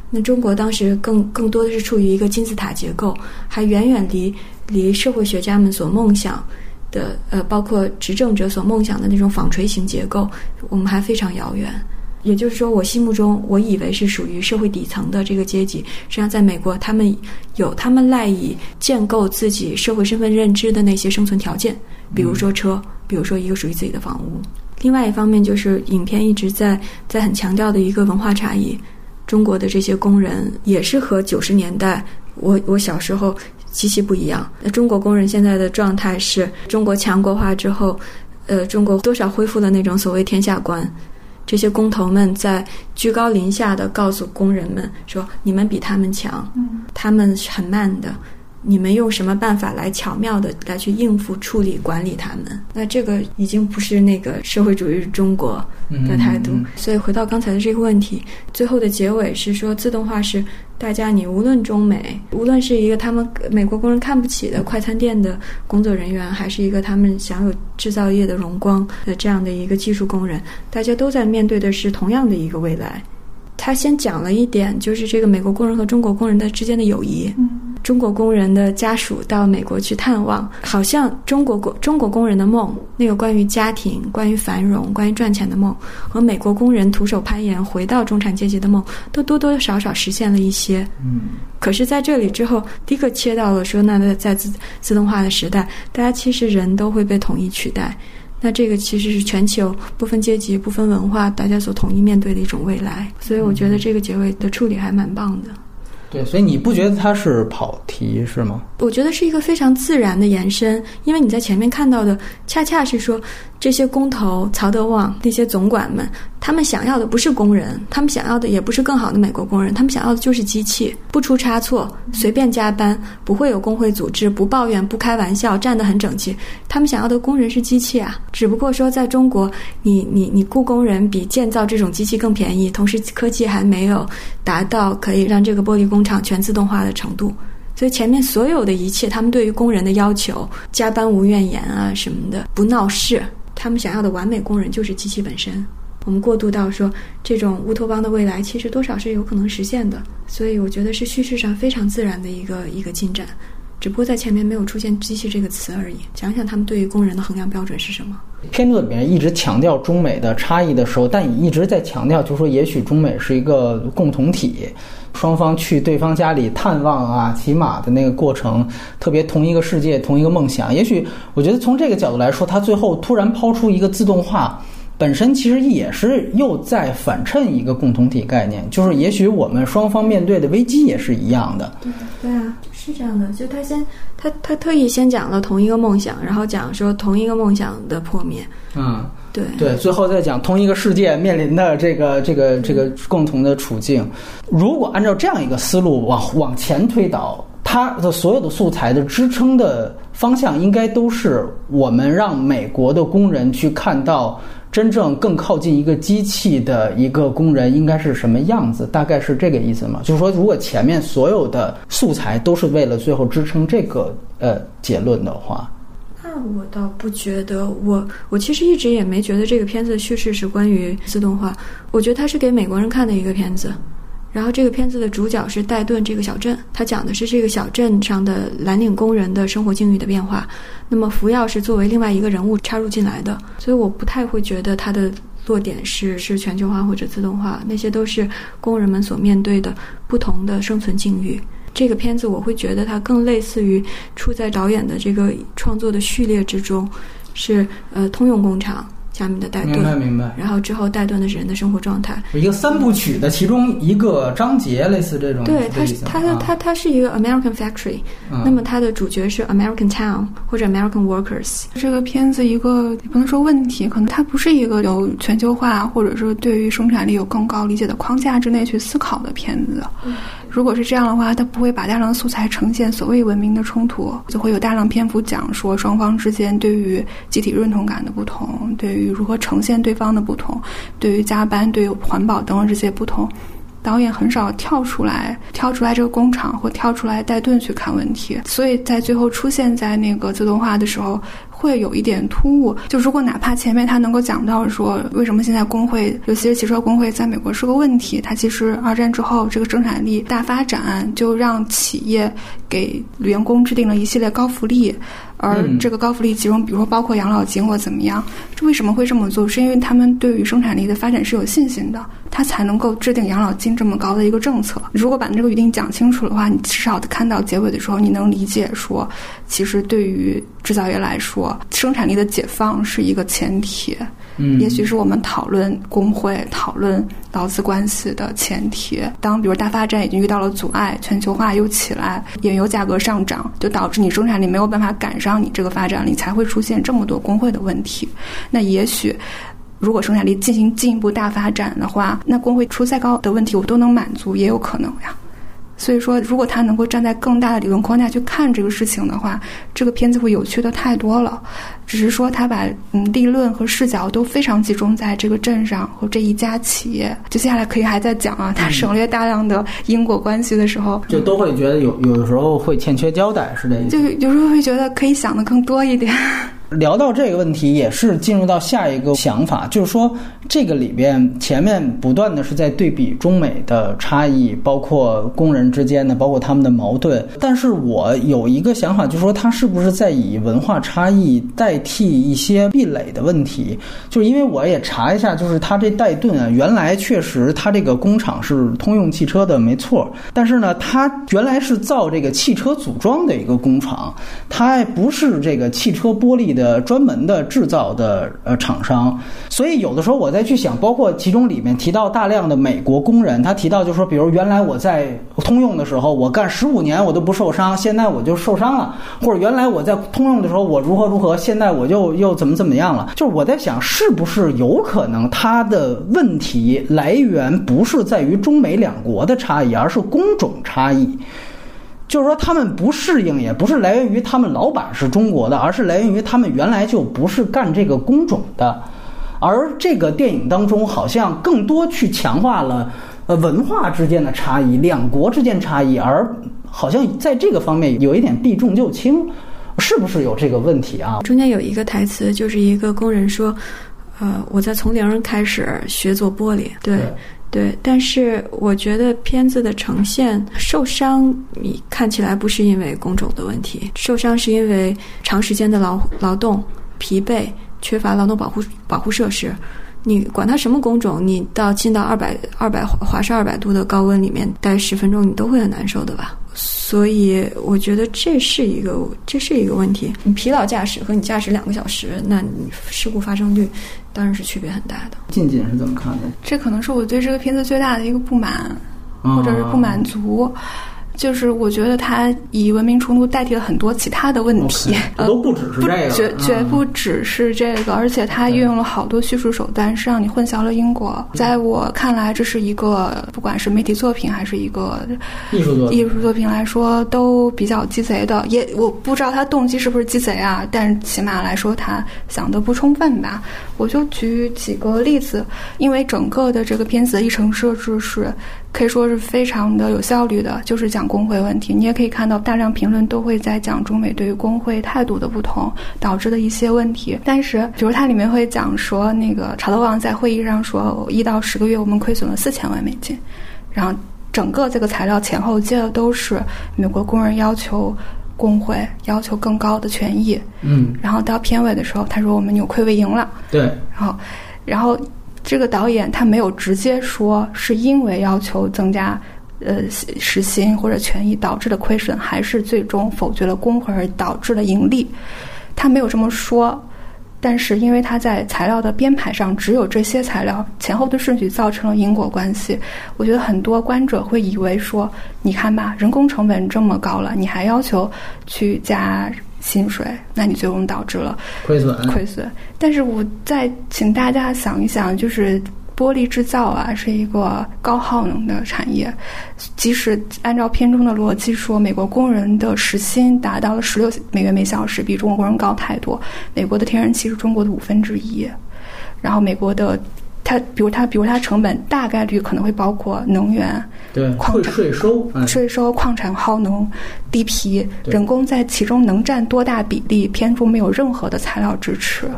那中国当时更更多的是处于一个金字塔结构，还远远离离社会学家们所梦想的，呃，包括执政者所梦想的那种纺锤型结构，我们还非常遥远。也就是说，我心目中我以为是属于社会底层的这个阶级，实际上在美国，他们有他们赖以建构自己社会身份认知的那些生存条件，比如说车，比如说一个属于自己的房屋。另外一方面，就是影片一直在在很强调的一个文化差异，中国的这些工人也是和九十年代我我小时候极其不一样。那中国工人现在的状态是中国强国化之后，呃，中国多少恢复了那种所谓天下观。这些工头们在居高临下的告诉工人们说：“你们比他们强，他们很慢的。你们用什么办法来巧妙的来去应付、处理、管理他们？那这个已经不是那个社会主义中国的态度。所以回到刚才的这个问题，最后的结尾是说，自动化是。”大家，你无论中美，无论是一个他们美国工人看不起的快餐店的工作人员，还是一个他们享有制造业的荣光的这样的一个技术工人，大家都在面对的是同样的一个未来。他先讲了一点，就是这个美国工人和中国工人的之间的友谊。中国工人的家属到美国去探望，好像中国工中国工人的梦，那个关于家庭、关于繁荣、关于赚钱的梦，和美国工人徒手攀岩回到中产阶级的梦，都多多少少实现了一些。嗯，可是在这里之后，第一个切到了说，那在自自动化的时代，大家其实人都会被统一取代。那这个其实是全球不分阶级、不分文化，大家所统一面对的一种未来。所以我觉得这个结尾的处理还蛮棒的。对，所以你不觉得它是跑题是吗？我觉得是一个非常自然的延伸，因为你在前面看到的，恰恰是说这些工头曹德旺那些总管们，他们想要的不是工人，他们想要的也不是更好的美国工人，他们想要的就是机器，不出差错，随便加班，不会有工会组织，不抱怨，不开玩笑，站得很整齐。他们想要的工人是机器啊，只不过说在中国，你你你雇工人比建造这种机器更便宜，同时科技还没有达到可以让这个玻璃工厂全自动化的程度。所以前面所有的一切，他们对于工人的要求，加班无怨言啊什么的，不闹事，他们想要的完美工人就是机器本身。我们过渡到说这种乌托邦的未来，其实多少是有可能实现的。所以我觉得是叙事上非常自然的一个一个进展，只不过在前面没有出现“机器”这个词而已。想想他们对于工人的衡量标准是什么？片子里面一直强调中美的差异的时候，但也一直在强调，就是说也许中美是一个共同体。双方去对方家里探望啊，骑马的那个过程，特别同一个世界，同一个梦想。也许我觉得从这个角度来说，他最后突然抛出一个自动化，本身其实也是又在反衬一个共同体概念，就是也许我们双方面对的危机也是一样的。对对啊，是这样的。就他先他他特意先讲了同一个梦想，然后讲说同一个梦想的破灭。嗯。对对，最后再讲同一个世界面临的这个这个这个共同的处境。如果按照这样一个思路往往前推导，它的所有的素材的支撑的方向，应该都是我们让美国的工人去看到真正更靠近一个机器的一个工人应该是什么样子，大概是这个意思吗？就是说，如果前面所有的素材都是为了最后支撑这个呃结论的话。那我倒不觉得，我我其实一直也没觉得这个片子的叙事是关于自动化，我觉得它是给美国人看的一个片子，然后这个片子的主角是戴顿这个小镇，它讲的是这个小镇上的蓝领工人的生活境遇的变化。那么福耀是作为另外一个人物插入进来的，所以我不太会觉得它的落点是是全球化或者自动化，那些都是工人们所面对的不同的生存境遇。这个片子我会觉得它更类似于处在导演的这个创作的序列之中，是呃通用工厂。下面的带顿，明白明白。然后之后带顿的是人的生活状态，一个三部曲的其中一个章节，类似这种。对，它是它的它它是一个 American Factory，那么它的主角是 American Town 或者 American Workers。这个片子一个不能说问题，可能它不是一个有全球化或者说对于生产力有更高理解的框架之内去思考的片子。如果是这样的话，它不会把大量素材呈现所谓文明的冲突，就会有大量篇幅讲说双方之间对于集体认同感的不同，对于如何呈现对方的不同，对于加班、对于环保等等这些不同。导演很少跳出来，跳出来这个工厂或跳出来带盾去看问题，所以在最后出现在那个自动化的时候。会有一点突兀。就如果哪怕前面他能够讲到说，为什么现在工会，尤其是汽车工会，在美国是个问题？它其实二战之后这个生产力大发展，就让企业给员工制定了一系列高福利，而这个高福利其中，比如说包括养老金或怎么样，这为什么会这么做？是因为他们对于生产力的发展是有信心的，他才能够制定养老金这么高的一个政策。如果把这个语境讲清楚的话，你至少看到结尾的时候，你能理解说，其实对于制造业来说。生产力的解放是一个前提，嗯，也许是我们讨论工会、讨论劳资关系的前提。当比如大发展已经遇到了阻碍，全球化又起来，原油价格上涨，就导致你生产力没有办法赶上你这个发展力，才会出现这么多工会的问题。那也许，如果生产力进行进一步大发展的话，那工会出再高的问题我都能满足，也有可能呀。所以说，如果他能够站在更大的理论框架去看这个事情的话，这个片子会有趣的太多了。只是说，他把嗯立论和视角都非常集中在这个镇上和这一家企业。就接下来可以还在讲啊，他省略大量的因果关系的时候，就都会觉得有有的时候会欠缺交代，是这意思。就有时候会觉得可以想的更多一点。聊到这个问题，也是进入到下一个想法，就是说这个里边前面不断的是在对比中美的差异，包括工人之间的，包括他们的矛盾。但是我有一个想法，就是说他是不是在以文化差异代替一些壁垒的问题？就是因为我也查一下，就是他这戴顿啊，原来确实他这个工厂是通用汽车的，没错。但是呢，他原来是造这个汽车组装的一个工厂，它不是这个汽车玻璃的。的专门的制造的呃厂商，所以有的时候我再去想，包括其中里面提到大量的美国工人，他提到就是说，比如原来我在通用的时候，我干十五年我都不受伤，现在我就受伤了；或者原来我在通用的时候，我如何如何，现在我就又怎么怎么样了。就是我在想，是不是有可能他的问题来源不是在于中美两国的差异，而是工种差异。就是说，他们不适应，也不是来源于他们老板是中国的，而是来源于他们原来就不是干这个工种的。而这个电影当中，好像更多去强化了呃文化之间的差异，两国之间差异，而好像在这个方面有一点避重就轻，是不是有这个问题啊？中间有一个台词，就是一个工人说：“呃，我在从零开始学做玻璃。”对。对但是我觉得片子的呈现，受伤你看起来不是因为工种的问题，受伤是因为长时间的劳劳动、疲惫、缺乏劳动保护保护设施。你管他什么工种，你到进到二百二百华氏二百度的高温里面待十分钟，你都会很难受的吧？所以我觉得这是一个这是一个问题。你疲劳驾驶和你驾驶两个小时，那你事故发生率当然是区别很大的。静静是怎么看的？这可能是我对这个片子最大的一个不满，或者是不满足。就是我觉得他以文明冲突代替了很多其他的问题，呃都不只是这个，绝绝不只是这个，而且他运用了好多叙述手段，是让你混淆了因果。在我看来，这是一个不管是媒体作品还是一个艺术作艺术作品来说，都比较鸡贼的。也我不知道他动机是不是鸡贼啊，但起码来说他想的不充分吧。我就举几个例子，因为整个的这个片子的议程设置是。可以说是非常的有效率的，就是讲工会问题。你也可以看到大量评论都会在讲中美对于工会态度的不同导致的一些问题。但是，比如它里面会讲说，那个查德旺在会议上说，一到十个月我们亏损了四千万美金，然后整个这个材料前后接的都是美国工人要求工会要求更高的权益。嗯，然后到片尾的时候，他说我们扭亏为盈了。对，然后，然后这个导演他没有直接说是因为要求增加呃时薪或者权益导致的亏损，还是最终否决了工会而导致的盈利。他没有这么说。但是，因为他在材料的编排上只有这些材料前后的顺序造成了因果关系，我觉得很多观者会以为说，你看吧，人工成本这么高了，你还要求去加薪水，那你最终导致了亏损。亏损。但是我再请大家想一想，就是。玻璃制造啊，是一个高耗能的产业。即使按照片中的逻辑说，美国工人的时薪达到了十六美元每小时，比中国工人高太多。美国的天然气是中国的五分之一，然后美国的。它，比如它，比如它成本大概率可能会包括能源、对矿产税收、税收、矿产耗能、地皮、人工在其中能占多大比例？片中没有任何的材料支持，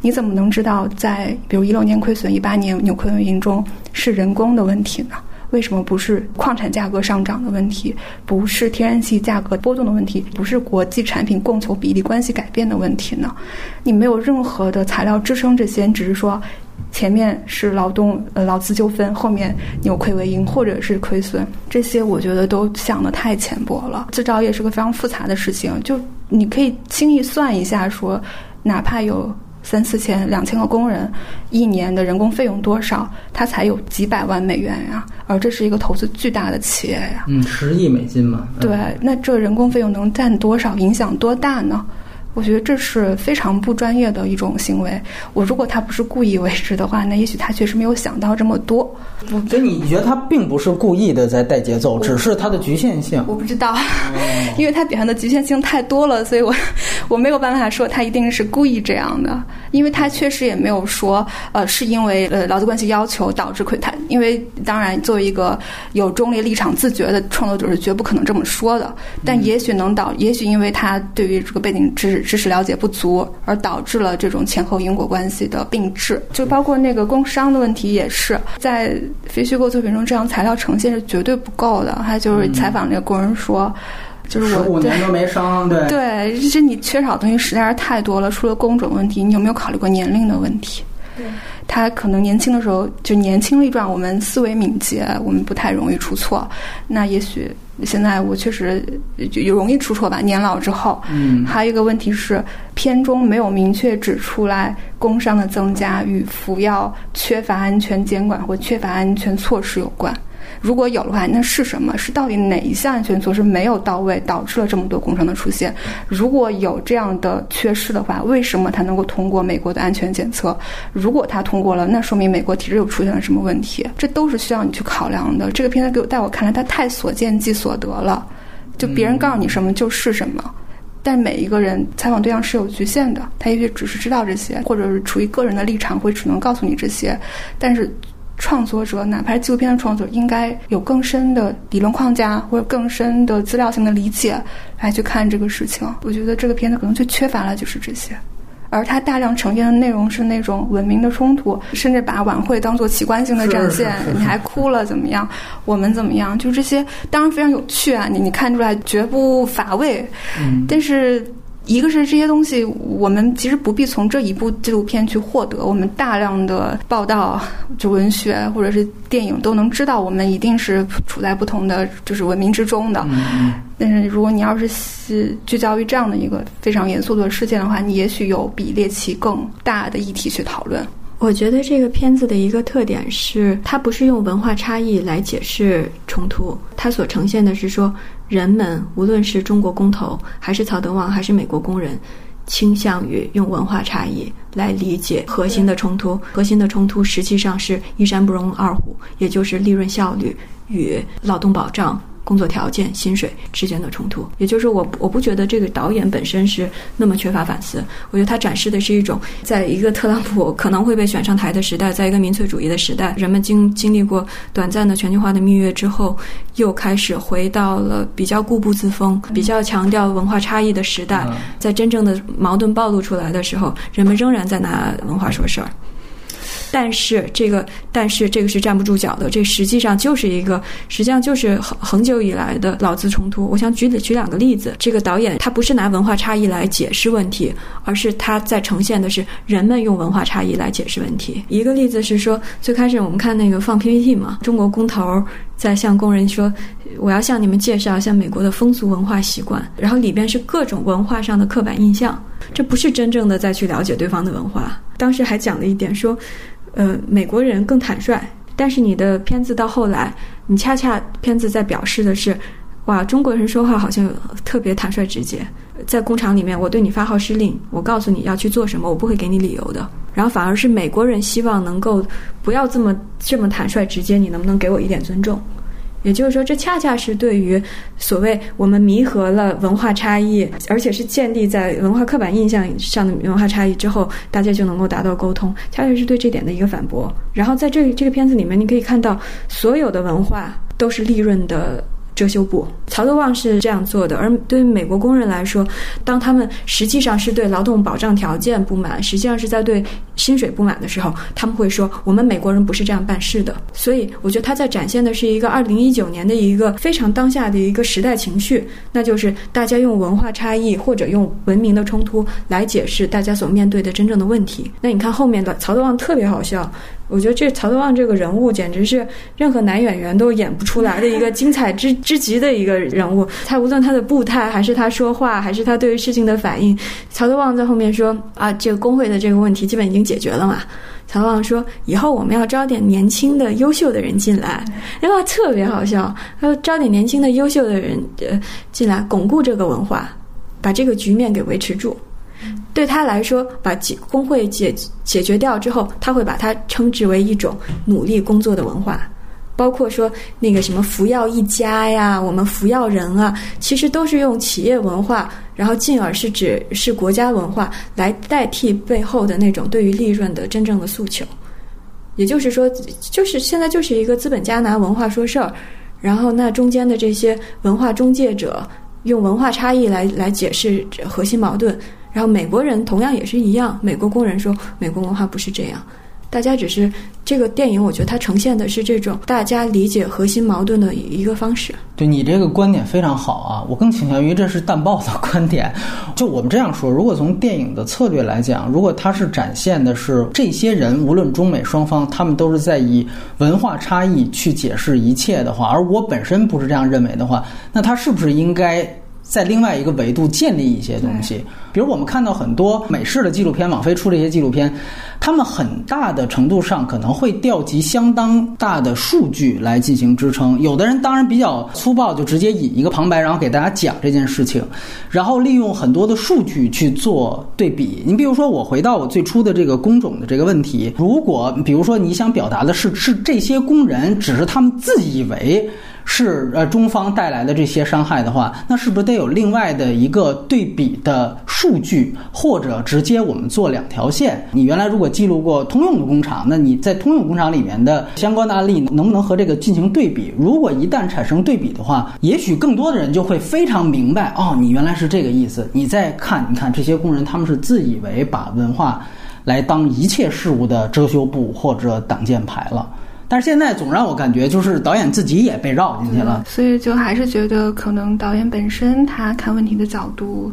你怎么能知道在比如一六年亏损、一八年扭亏为盈中是人工的问题呢？为什么不是矿产价格上涨的问题？不是天然气价格波动的问题？不是国际产品供求比例关系改变的问题呢？你没有任何的材料支撑这些，你只是说。前面是劳动呃劳资纠纷，后面扭亏为盈或者是亏损，这些我觉得都想的太浅薄了。制造业是个非常复杂的事情，就你可以轻易算一下，说哪怕有三四千、两千个工人，一年的人工费用多少，它才有几百万美元呀？而这是一个投资巨大的企业呀。嗯，十亿美金嘛。对，那这人工费用能占多少？影响多大呢？我觉得这是非常不专业的一种行为。我如果他不是故意为之的话，那也许他确实没有想到这么多。所以你觉得他并不是故意的在带节奏，只是他的局限性。我不知道，(laughs) 因为他表现的局限性太多了，所以我我没有办法说他一定是故意这样的。因为他确实也没有说，呃，是因为呃劳资关系要求导致亏他。因为当然，作为一个有中立立场、自觉的创作者是绝不可能这么说的。但也许能导，也许因为他对于这个背景知识。知识了解不足，而导致了这种前后因果关系的并置，就包括那个工伤的问题，也是在非虚构作品中，这样材料呈现是绝对不够的。还就是采访那个工人说，就是我五年都没生，(laughs) 对对，这你缺少东西实在是太多了。除了工种问题，你有没有考虑过年龄的问题？对。他可能年轻的时候就年轻力壮，我们思维敏捷，我们不太容易出错。那也许现在我确实就容易出错吧。年老之后，嗯，还有一个问题是，片中没有明确指出来工伤的增加与服药缺乏安全监管或缺乏安全措施有关。如果有的话，那是什么？是到底哪一项安全措施没有到位，导致了这么多工伤的出现？如果有这样的缺失的话，为什么它能够通过美国的安全检测？如果它通过了，那说明美国体制又出现了什么问题？这都是需要你去考量的。这个片子给我在我看来，它太所见即所得了，就别人告诉你什么就是什么。但每一个人采访对象是有局限的，他也许只是知道这些，或者是处于个人的立场，会只能告诉你这些，但是。创作者，哪怕是纪录片的创作者，应该有更深的理论框架或者更深的资料性的理解来去看这个事情。我觉得这个片子可能最缺乏的就是这些，而它大量呈现的内容是那种文明的冲突，甚至把晚会当做奇观性的展现。你还哭了怎么样？我们怎么样？就这些，当然非常有趣啊！你你看出来绝不乏味，但是。一个是这些东西，我们其实不必从这一部纪录片去获得，我们大量的报道、就文学或者是电影都能知道，我们一定是处在不同的就是文明之中的。但是如果你要是聚焦于这样的一个非常严肃的事件的话，你也许有比猎奇更大的议题去讨论。我觉得这个片子的一个特点是，它不是用文化差异来解释冲突，它所呈现的是说，人们无论是中国公投，还是曹德旺，还是美国工人，倾向于用文化差异来理解核心的冲突。核心的冲突实际上是一山不容二虎，也就是利润效率与劳动保障。工作条件、薪水之间的冲突，也就是我我不觉得这个导演本身是那么缺乏反思。我觉得他展示的是一种，在一个特朗普可能会被选上台的时代，在一个民粹主义的时代，人们经经历过短暂的全球化的蜜月之后，又开始回到了比较固步自封、比较强调文化差异的时代。在真正的矛盾暴露出来的时候，人们仍然在拿文化说事儿。但是这个，但是这个是站不住脚的，这实际上就是一个，实际上就是很很久以来的老资冲突。我想举举两个例子，这个导演他不是拿文化差异来解释问题，而是他在呈现的是人们用文化差异来解释问题。一个例子是说，最开始我们看那个放 PPT 嘛，中国工头在向工人说，我要向你们介绍一下美国的风俗文化习惯，然后里边是各种文化上的刻板印象，这不是真正的再去了解对方的文化。当时还讲了一点说。呃，美国人更坦率，但是你的片子到后来，你恰恰片子在表示的是，哇，中国人说话好像特别坦率直接，在工厂里面，我对你发号施令，我告诉你要去做什么，我不会给你理由的。然后反而是美国人希望能够不要这么这么坦率直接，你能不能给我一点尊重？也就是说，这恰恰是对于所谓我们弥合了文化差异，而且是建立在文化刻板印象上的文化差异之后，大家就能够达到沟通，恰恰是对这点的一个反驳。然后在这这个片子里面，你可以看到所有的文化都是利润的。遮羞布，曹德旺是这样做的。而对于美国工人来说，当他们实际上是对劳动保障条件不满，实际上是在对薪水不满的时候，他们会说：“我们美国人不是这样办事的。”所以，我觉得他在展现的是一个二零一九年的一个非常当下的一个时代情绪，那就是大家用文化差异或者用文明的冲突来解释大家所面对的真正的问题。那你看后面的曹德旺特别好笑。我觉得这曹德旺这个人物简直是任何男演员都演不出来的一个精彩之之极的一个人物。他无论他的步态，还是他说话，还是他对于事情的反应，曹德旺在后面说：“啊，这个工会的这个问题基本已经解决了嘛。”曹德旺说：“以后我们要招点年轻的、优秀的人进来。”那话特别好笑。他说：“招点年轻的、优秀的人呃进来，巩固这个文化，把这个局面给维持住。”对他来说，把解工会解解决掉之后，他会把它称之为一种努力工作的文化，包括说那个什么“福耀一家”呀，我们“福耀人”啊，其实都是用企业文化，然后进而是指是国家文化来代替背后的那种对于利润的真正的诉求。也就是说，就是现在就是一个资本家拿文化说事儿，然后那中间的这些文化中介者用文化差异来来解释核心矛盾。然后美国人同样也是一样，美国工人说美国文化不是这样，大家只是这个电影，我觉得它呈现的是这种大家理解核心矛盾的一个方式。对你这个观点非常好啊，我更倾向于这是淡报的观点。(laughs) 就我们这样说，如果从电影的策略来讲，如果它是展现的是这些人，无论中美双方，他们都是在以文化差异去解释一切的话，而我本身不是这样认为的话，那他是不是应该？在另外一个维度建立一些东西，比如我们看到很多美式的纪录片，网飞出这些纪录片，他们很大的程度上可能会调集相当大的数据来进行支撑。有的人当然比较粗暴，就直接引一个旁白，然后给大家讲这件事情，然后利用很多的数据去做对比。你比如说，我回到我最初的这个工种的这个问题，如果比如说你想表达的是是这些工人只是他们自以为。是呃，中方带来的这些伤害的话，那是不是得有另外的一个对比的数据，或者直接我们做两条线？你原来如果记录过通用的工厂，那你在通用工厂里面的相关的案例，能不能和这个进行对比？如果一旦产生对比的话，也许更多的人就会非常明白，哦，你原来是这个意思。你再看，你看这些工人，他们是自以为把文化来当一切事物的遮羞布或者挡箭牌了。但是现在总让我感觉，就是导演自己也被绕进去了。所以就还是觉得，可能导演本身他看问题的角度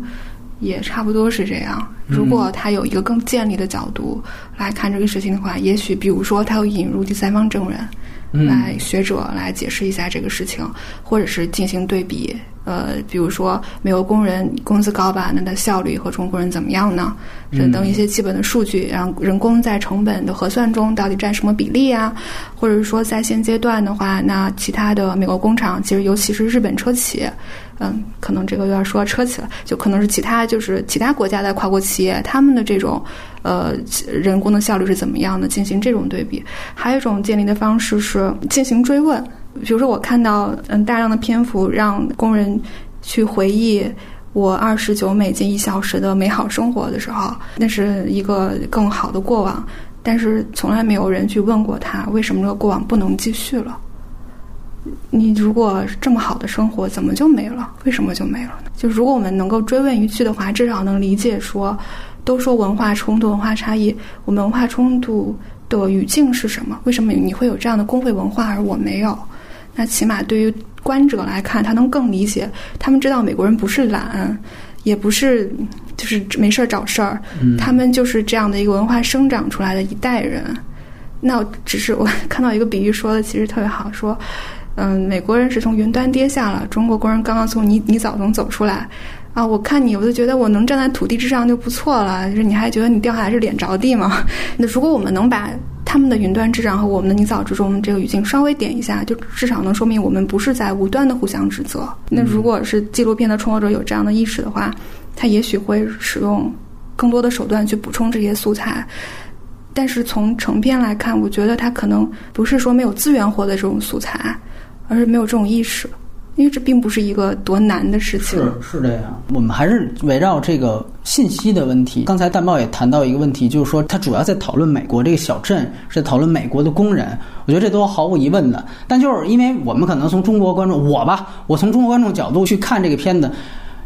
也差不多是这样。如果他有一个更建立的角度来看这个事情的话，也许比如说他要引入第三方证人，来学者来解释一下这个事情，或者是进行对比。呃，比如说美国工人工资高吧，那它效率和中国人怎么样呢？等等一些基本的数据，然后人工在成本的核算中到底占什么比例啊？或者说在现阶段的话，那其他的美国工厂，其实尤其是日本车企，嗯，可能这个又要说车企了，就可能是其他就是其他国家的跨国企业，他们的这种呃人工的效率是怎么样的？进行这种对比。还有一种建立的方式是进行追问。比如说，我看到嗯大量的篇幅让工人去回忆我二十九美金一小时的美好生活的时候，那是一个更好的过往。但是从来没有人去问过他，为什么这个过往不能继续了？你如果这么好的生活，怎么就没了？为什么就没了呢？就如果我们能够追问一句的话，至少能理解说，都说文化冲突、文化差异，我们文化冲突的语境是什么？为什么你会有这样的工会文化，而我没有？那起码对于观者来看，他能更理解。他们知道美国人不是懒，也不是就是没事儿找事儿，他们就是这样的一个文化生长出来的一代人。那只是我 (laughs) 看到一个比喻说的，其实特别好，说，嗯，美国人是从云端跌下了，中国工人刚刚从泥泥沼中走出来。啊，我看你，我就觉得我能站在土地之上就不错了。就是你还觉得你掉下来是脸着地吗？(laughs) 那如果我们能把他们的云端之上和我们的泥沼之中这个语境稍微点一下，就至少能说明我们不是在无端的互相指责。那如果是纪录片的创作者有这样的意识的话，他也许会使用更多的手段去补充这些素材。但是从成片来看，我觉得他可能不是说没有资源获得这种素材，而是没有这种意识。因为这并不是一个多难的事情。是是这样，我们还是围绕这个信息的问题。刚才蛋报也谈到一个问题，就是说他主要在讨论美国这个小镇，是在讨论美国的工人。我觉得这都毫无疑问的。但就是因为我们可能从中国观众，我吧，我从中国观众角度去看这个片子，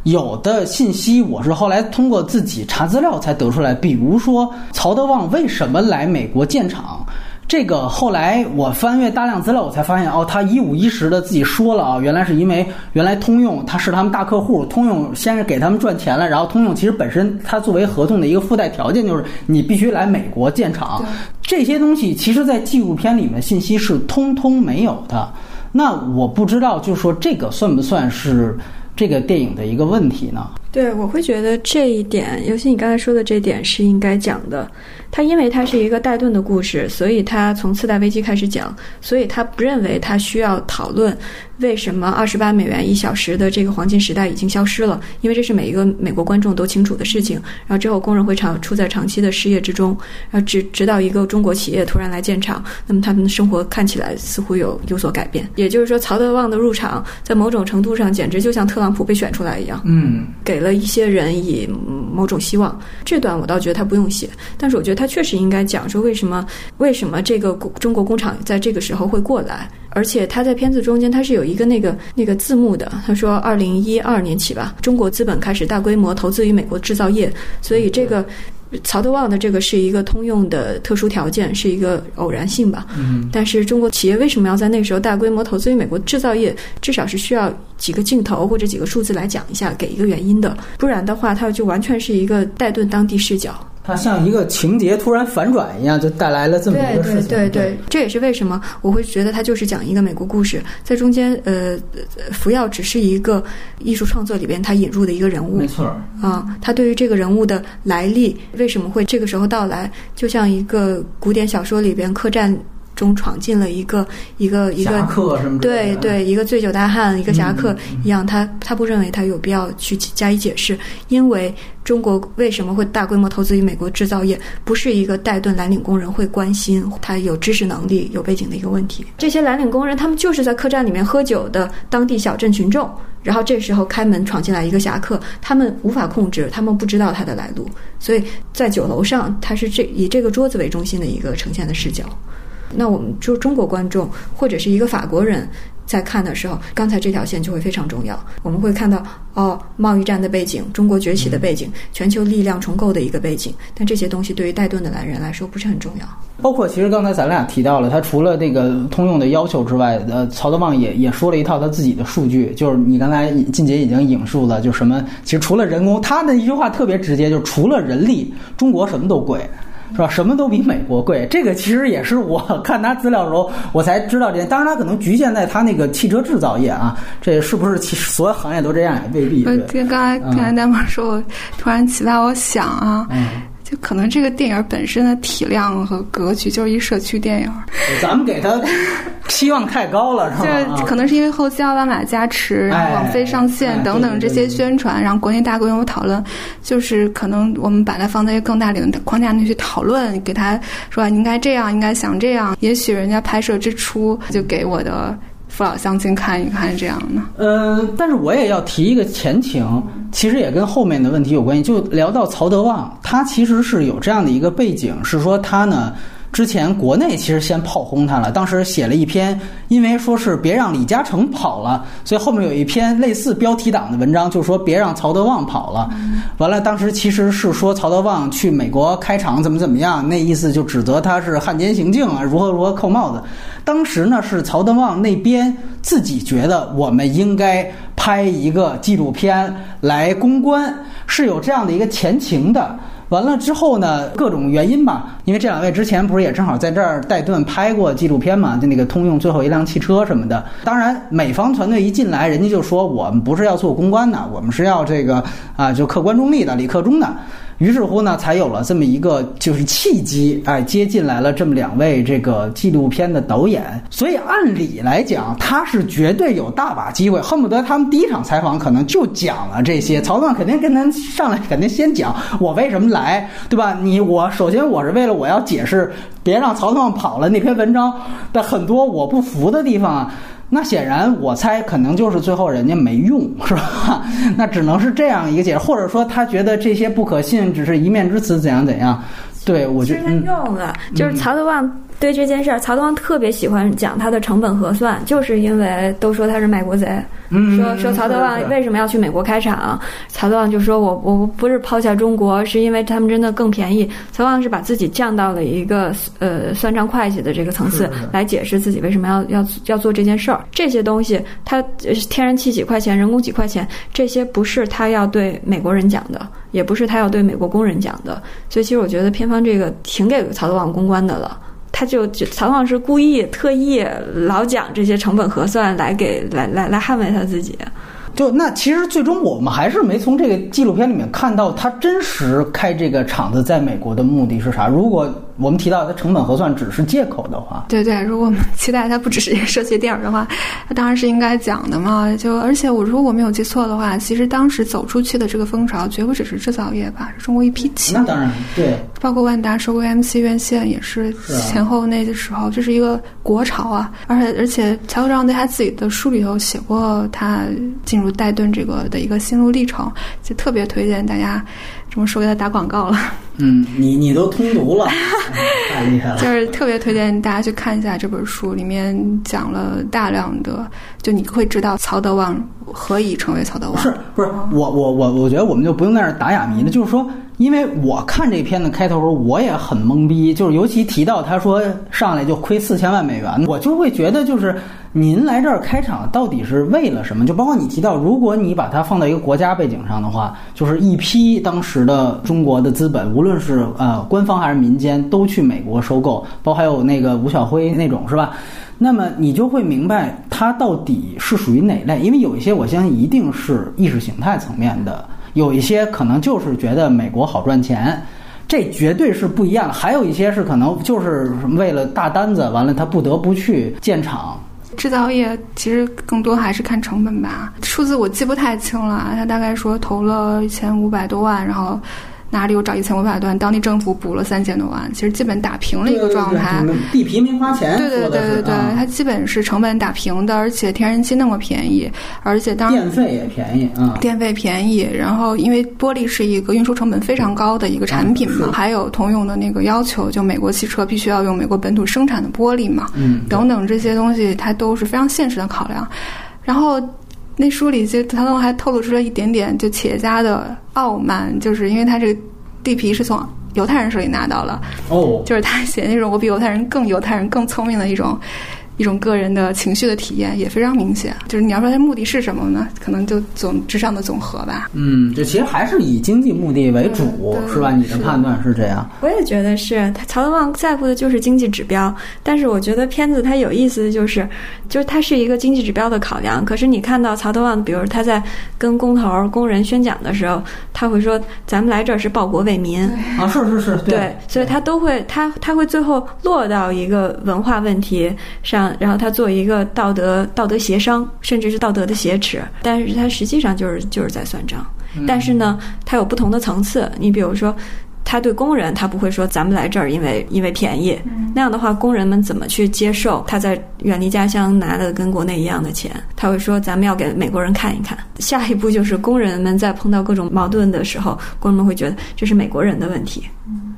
有的信息我是后来通过自己查资料才得出来。比如说曹德旺为什么来美国建厂？这个后来我翻阅大量资料，我才发现哦，他一五一十的自己说了啊，原来是因为原来通用他是他们大客户，通用先是给他们赚钱了，然后通用其实本身它作为合同的一个附带条件就是你必须来美国建厂，这些东西其实在纪录片里面信息是通通没有的。那我不知道，就是说这个算不算是这个电影的一个问题呢？对，我会觉得这一点，尤其你刚才说的这点是应该讲的。他因为他是一个带盾的故事，所以他从次贷危机开始讲，所以他不认为他需要讨论为什么二十八美元一小时的这个黄金时代已经消失了，因为这是每一个美国观众都清楚的事情。然后之后工人会长处在长期的失业之中，然后直直到一个中国企业突然来建厂，那么他们的生活看起来似乎有有所改变。也就是说，曹德旺的入场在某种程度上简直就像特朗普被选出来一样，嗯，给给了一些人以某种希望。这段我倒觉得他不用写，但是我觉得。他确实应该讲说为什么为什么这个中国工厂在这个时候会过来，而且他在片子中间他是有一个那个那个字幕的。他说二零一二年起吧，中国资本开始大规模投资于美国制造业，所以这个曹德旺的这个是一个通用的特殊条件，是一个偶然性吧。嗯，但是中国企业为什么要在那个时候大规模投资于美国制造业？至少是需要几个镜头或者几个数字来讲一下，给一个原因的，不然的话，它就完全是一个带盾当地视角。它像一个情节突然反转一样，就带来了这么一个事情。对对对，这也是为什么我会觉得它就是讲一个美国故事，在中间，呃，福耀只是一个艺术创作里边他引入的一个人物。没错。啊，他对于这个人物的来历，为什么会这个时候到来，就像一个古典小说里边客栈。中闯进了一个一个一个侠客什么对对一个醉酒大汉一个侠客一样，他他不认为他有必要去加以解释，因为中国为什么会大规模投资于美国制造业，不是一个带盾蓝领工人会关心他有知识能力有背景的一个问题。这些蓝领工人他们就是在客栈里面喝酒的当地小镇群众，然后这时候开门闯进来一个侠客，他们无法控制，他们不知道他的来路，所以在酒楼上他是这以这个桌子为中心的一个呈现的视角。那我们就中国观众或者是一个法国人在看的时候，刚才这条线就会非常重要。我们会看到哦，贸易战的背景，中国崛起的背景，全球力量重构的一个背景。但这些东西对于带盾的男人来说不是很重要。包括其实刚才咱俩提到了，他除了这个通用的要求之外，呃，曹德旺也也说了一套他自己的数据，就是你刚才晋杰已经引述了，就什么，其实除了人工，他的一句话特别直接，就是除了人力，中国什么都贵。是吧？什么都比美国贵，这个其实也是我 (laughs) 看他资料的时候我才知道这。当然，他可能局限在他那个汽车制造业啊，这是不是其实所有行业都这样也未必。我听刚才刚才大妈说，我突然启发我想啊。就可能这个电影本身的体量和格局就是一社区电影，咱们给他期望太高了，是吧？就可能是因为后期奥巴马加持，然后网飞上线等等这些宣传，然后国内大规模讨论，就是可能我们把它放在一个更大领的框架内去讨论，给他说应该这样，应该想这样。也许人家拍摄之初就给我的。父老乡亲看一看这样的，嗯，但是我也要提一个前情，其实也跟后面的问题有关系。就聊到曹德旺，他其实是有这样的一个背景，是说他呢之前国内其实先炮轰他了，当时写了一篇，因为说是别让李嘉诚跑了，所以后面有一篇类似标题党的文章，就说别让曹德旺跑了。完了，当时其实是说曹德旺去美国开厂怎么怎么样，那意思就指责他是汉奸行径啊，如何如何扣帽子。当时呢是曹德旺那边自己觉得我们应该拍一个纪录片来公关，是有这样的一个前情的。完了之后呢，各种原因吧，因为这两位之前不是也正好在这儿带盾拍过纪录片嘛，就那个通用最后一辆汽车什么的。当然，美方团队一进来，人家就说我们不是要做公关的，我们是要这个啊，就客观中立的，李克中的。于是乎呢，才有了这么一个就是契机，哎，接进来了这么两位这个纪录片的导演。所以按理来讲，他是绝对有大把机会，恨不得他们第一场采访可能就讲了这些。曹总肯定跟他上来肯定先讲我为什么来，对吧？你我首先我是为了我要解释，别让曹总跑了那篇文章的很多我不服的地方啊。那显然，我猜可能就是最后人家没用，是吧？(laughs) 那只能是这样一个解释，或者说他觉得这些不可信，只是一面之词，怎样怎样？对我觉得他用了，就是曹德旺。对这件事儿，曹德旺特别喜欢讲他的成本核算，就是因为都说他是卖国贼，说说曹德旺为什么要去美国开厂，曹德旺就说我我不是抛下中国，是因为他们真的更便宜。曹德旺是把自己降到了一个呃算账会计的这个层次来解释自己为什么要要要做这件事儿。这些东西，他天然气几块钱，人工几块钱，这些不是他要对美国人讲的，也不是他要对美国工人讲的。所以其实我觉得片方这个挺给曹德旺公关的了。他就就曹旺是故意特意老讲这些成本核算来给来来来捍卫他自己，就那其实最终我们还是没从这个纪录片里面看到他真实开这个厂子在美国的目的是啥。如果我们提到它成本核算只是借口的话，对对，如果我们期待它不只是一个社区电影的话，它当然是应该讲的嘛。就而且我如果我没有记错的话，其实当时走出去的这个风潮绝不只是制造业吧，是中国一批企业。那当然，对，包括万达收购 MC 院线也是前后那个时候，这是一个国潮啊。而且而且，曹德旺在他自己的书里头写过他进入戴顿这个的一个心路历程，就特别推荐大家。这么说给他打广告了。嗯，你你都通读了，(laughs) 太厉害了。就是特别推荐大家去看一下这本书，里面讲了大量的，就你会知道曹德旺何以成为曹德旺。是不是？我我我我觉得我们就不用在这打哑谜了。就是说，因为我看这片子开头，我也很懵逼。就是尤其提到他说上来就亏四千万美元，我就会觉得就是。您来这儿开场到底是为了什么？就包括你提到，如果你把它放到一个国家背景上的话，就是一批当时的中国的资本，无论是呃官方还是民间，都去美国收购，包括还有那个吴晓辉那种，是吧？那么你就会明白它到底是属于哪类，因为有一些我相信一定是意识形态层面的，有一些可能就是觉得美国好赚钱，这绝对是不一样。还有一些是可能就是为了大单子，完了他不得不去建厂。制造业其实更多还是看成本吧，数字我记不太清了。他大概说投了一千五百多万，然后。哪里有找一千五百吨？当地政府补了三千多万，其实基本打平了一个状态。地皮没花钱。对对对对对，它基本是成本打平的，而且天然气那么便宜，而且当电费也便宜啊。电费便宜，然后因为玻璃是一个运输成本非常高的一个产品嘛，还有通用的那个要求，就美国汽车必须要用美国本土生产的玻璃嘛，嗯，等等这些东西，它都是非常现实的考量，然后。那书里就他们还透露出了一点点就企业家的傲慢，就是因为他这个地皮是从犹太人手里拿到了，哦，就是他写那种我比犹太人更犹太人更聪明的一种。一种个人的情绪的体验也非常明显，就是你要说它目的是什么呢？可能就总之上的总和吧。嗯，这其实还是以经济目的为主，是吧？你的判断是这样？我也觉得是。他曹德旺在乎的就是经济指标，但是我觉得片子它有意思的就是，就是它是一个经济指标的考量。可是你看到曹德旺，比如他在跟工头工人宣讲的时候，他会说：“咱们来这儿是报国为民。”啊，是是是，对，所以他都会他他会最后落到一个文化问题上。然后他做一个道德道德协商，甚至是道德的挟持，但是他实际上就是就是在算账。但是呢，他有不同的层次。你比如说，他对工人，他不会说咱们来这儿因为因为便宜，那样的话，工人们怎么去接受他在远离家乡拿的跟国内一样的钱？他会说咱们要给美国人看一看。下一步就是工人们在碰到各种矛盾的时候，工人们会觉得这是美国人的问题。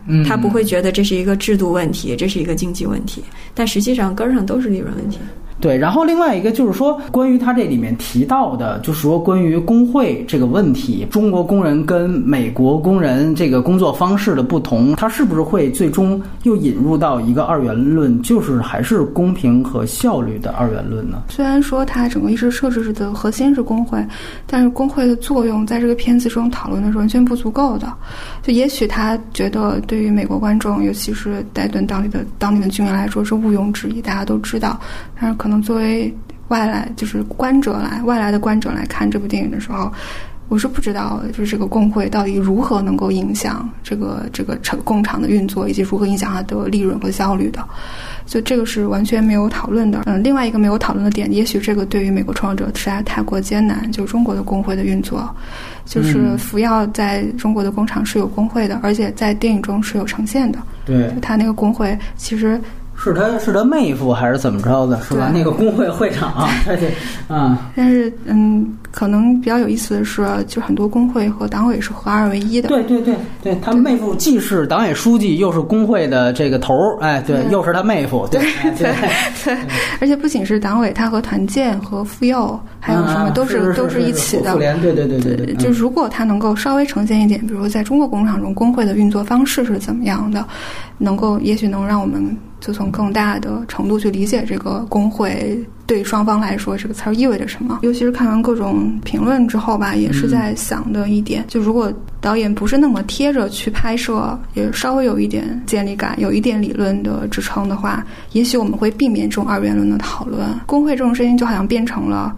嗯他不会觉得这是一个制度问题，这是一个经济问题，但实际上根儿上都是利润问题。对，然后另外一个就是说，关于他这里面提到的，就是说关于工会这个问题，中国工人跟美国工人这个工作方式的不同，它是不是会最终又引入到一个二元论，就是还是公平和效率的二元论呢？虽然说它整个意识设置的核心是工会，但是工会的作用在这个片子中讨论的是完全不足够的。就也许他觉得对于美国观众，尤其是戴顿当地的当地的居民来说是毋庸置疑，大家都知道。但是可能作为外来就是观者来外来的观者来看这部电影的时候，我是不知道就是这个工会到底如何能够影响这个这个厂工厂的运作，以及如何影响它的利润和效率的。所以这个是完全没有讨论的。嗯，另外一个没有讨论的点，也许这个对于美国创作者实在太过艰难，就是中国的工会的运作，就是福耀在中国的工厂是有工会的，而且在电影中是有呈现的。对，他那个工会其实是他是他妹夫还是怎么着的，是吧？那个工会会长，他这啊，但是，嗯，可能比较有意思的是，就很多工会和党委是合二为一的。对对对对，他妹夫既是党委书记，又是工会的这个头儿，哎，对，又是他妹夫，对哎对对，(laughs) 而且不仅是党委，他和团建和妇幼还有什么啊都是都是一起的妇。联，对对对对对，就嗯如果他能够稍微呈现一点，比如在中国工厂中工会的运作方式是怎么样的，能够也许能让我们就从更大的程度去理解这个工会对双方来说这个词儿意味着什么。尤其是看完各种评论之后吧，也是在想的一点，就如果导演不是那么贴着去拍摄，也稍微有一点建立感，有一点理论的支撑的话，也许我们会避免这种二元论的讨论。工会这种事情就好像变成了。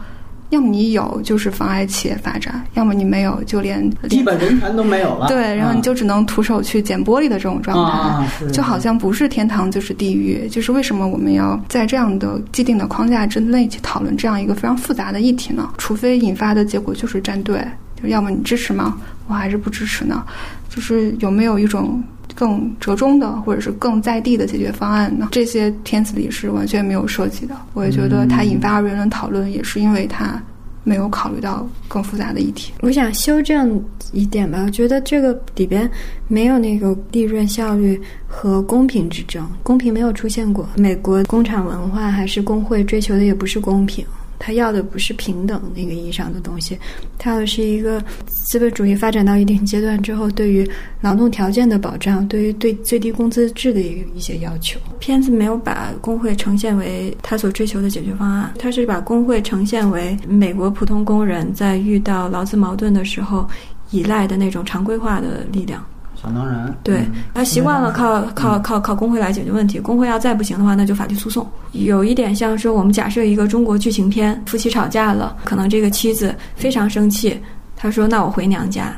要么你有就是妨碍企业发展，要么你没有就连基本人权都没有了，对，然后你就只能徒手去捡玻璃的这种状态，啊就好像不是天堂就是地狱。就是为什么我们要在这样的既定的框架之内去讨论这样一个非常复杂的议题呢？除非引发的结果就是站队，就要么你支持吗？我还是不支持呢？就是有没有一种更折中的，或者是更在地的解决方案呢？这些天子里是完全没有涉及的。我也觉得它引发二元论讨论，也是因为它没有考虑到更复杂的议题。我想修正一点吧，我觉得这个里边没有那个利润效率和公平之争，公平没有出现过。美国工厂文化还是工会追求的也不是公平，他要的不是平等那个意义上的东西，他要的是一个资本主义发展到一定阶段之后对于劳动条件的保障，对于对最低工资制的一一些要求。片子没有把工会呈现为他所追求的解决方案，他是把工会呈现为美国普通工人在遇到劳资矛盾的时候依赖的那种常规化的力量。想当然，对嗯他习惯了靠靠靠靠工会来解决问题，工会要再不行的话，那就法律诉讼。有一点像说，我们假设一个中国剧情片，夫妻吵架了，可能这个妻子非常生气，她说：“那我回娘家。”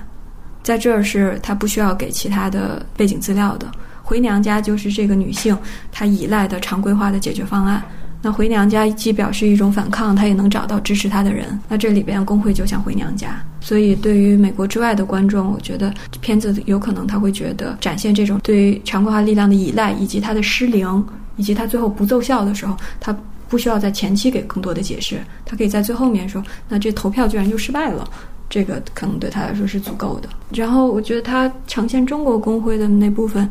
在这儿是她不需要给其他的背景资料的，回娘家就是这个女性她依赖的常规化的解决方案。那回娘家既表示一种反抗，她也能找到支持她的人。那这里边工会就像回娘家，所以对于美国之外的观众，我觉得片子有可能他会觉得展现这种对于常规化力量的依赖，以及它的失灵，以及它最后不奏效的时候，他不需要在前期给更多的解释，他可以在最后面说，那这投票居然就失败了。这个可能对他来说是足够的。然后我觉得他呈现中国工会的那部分，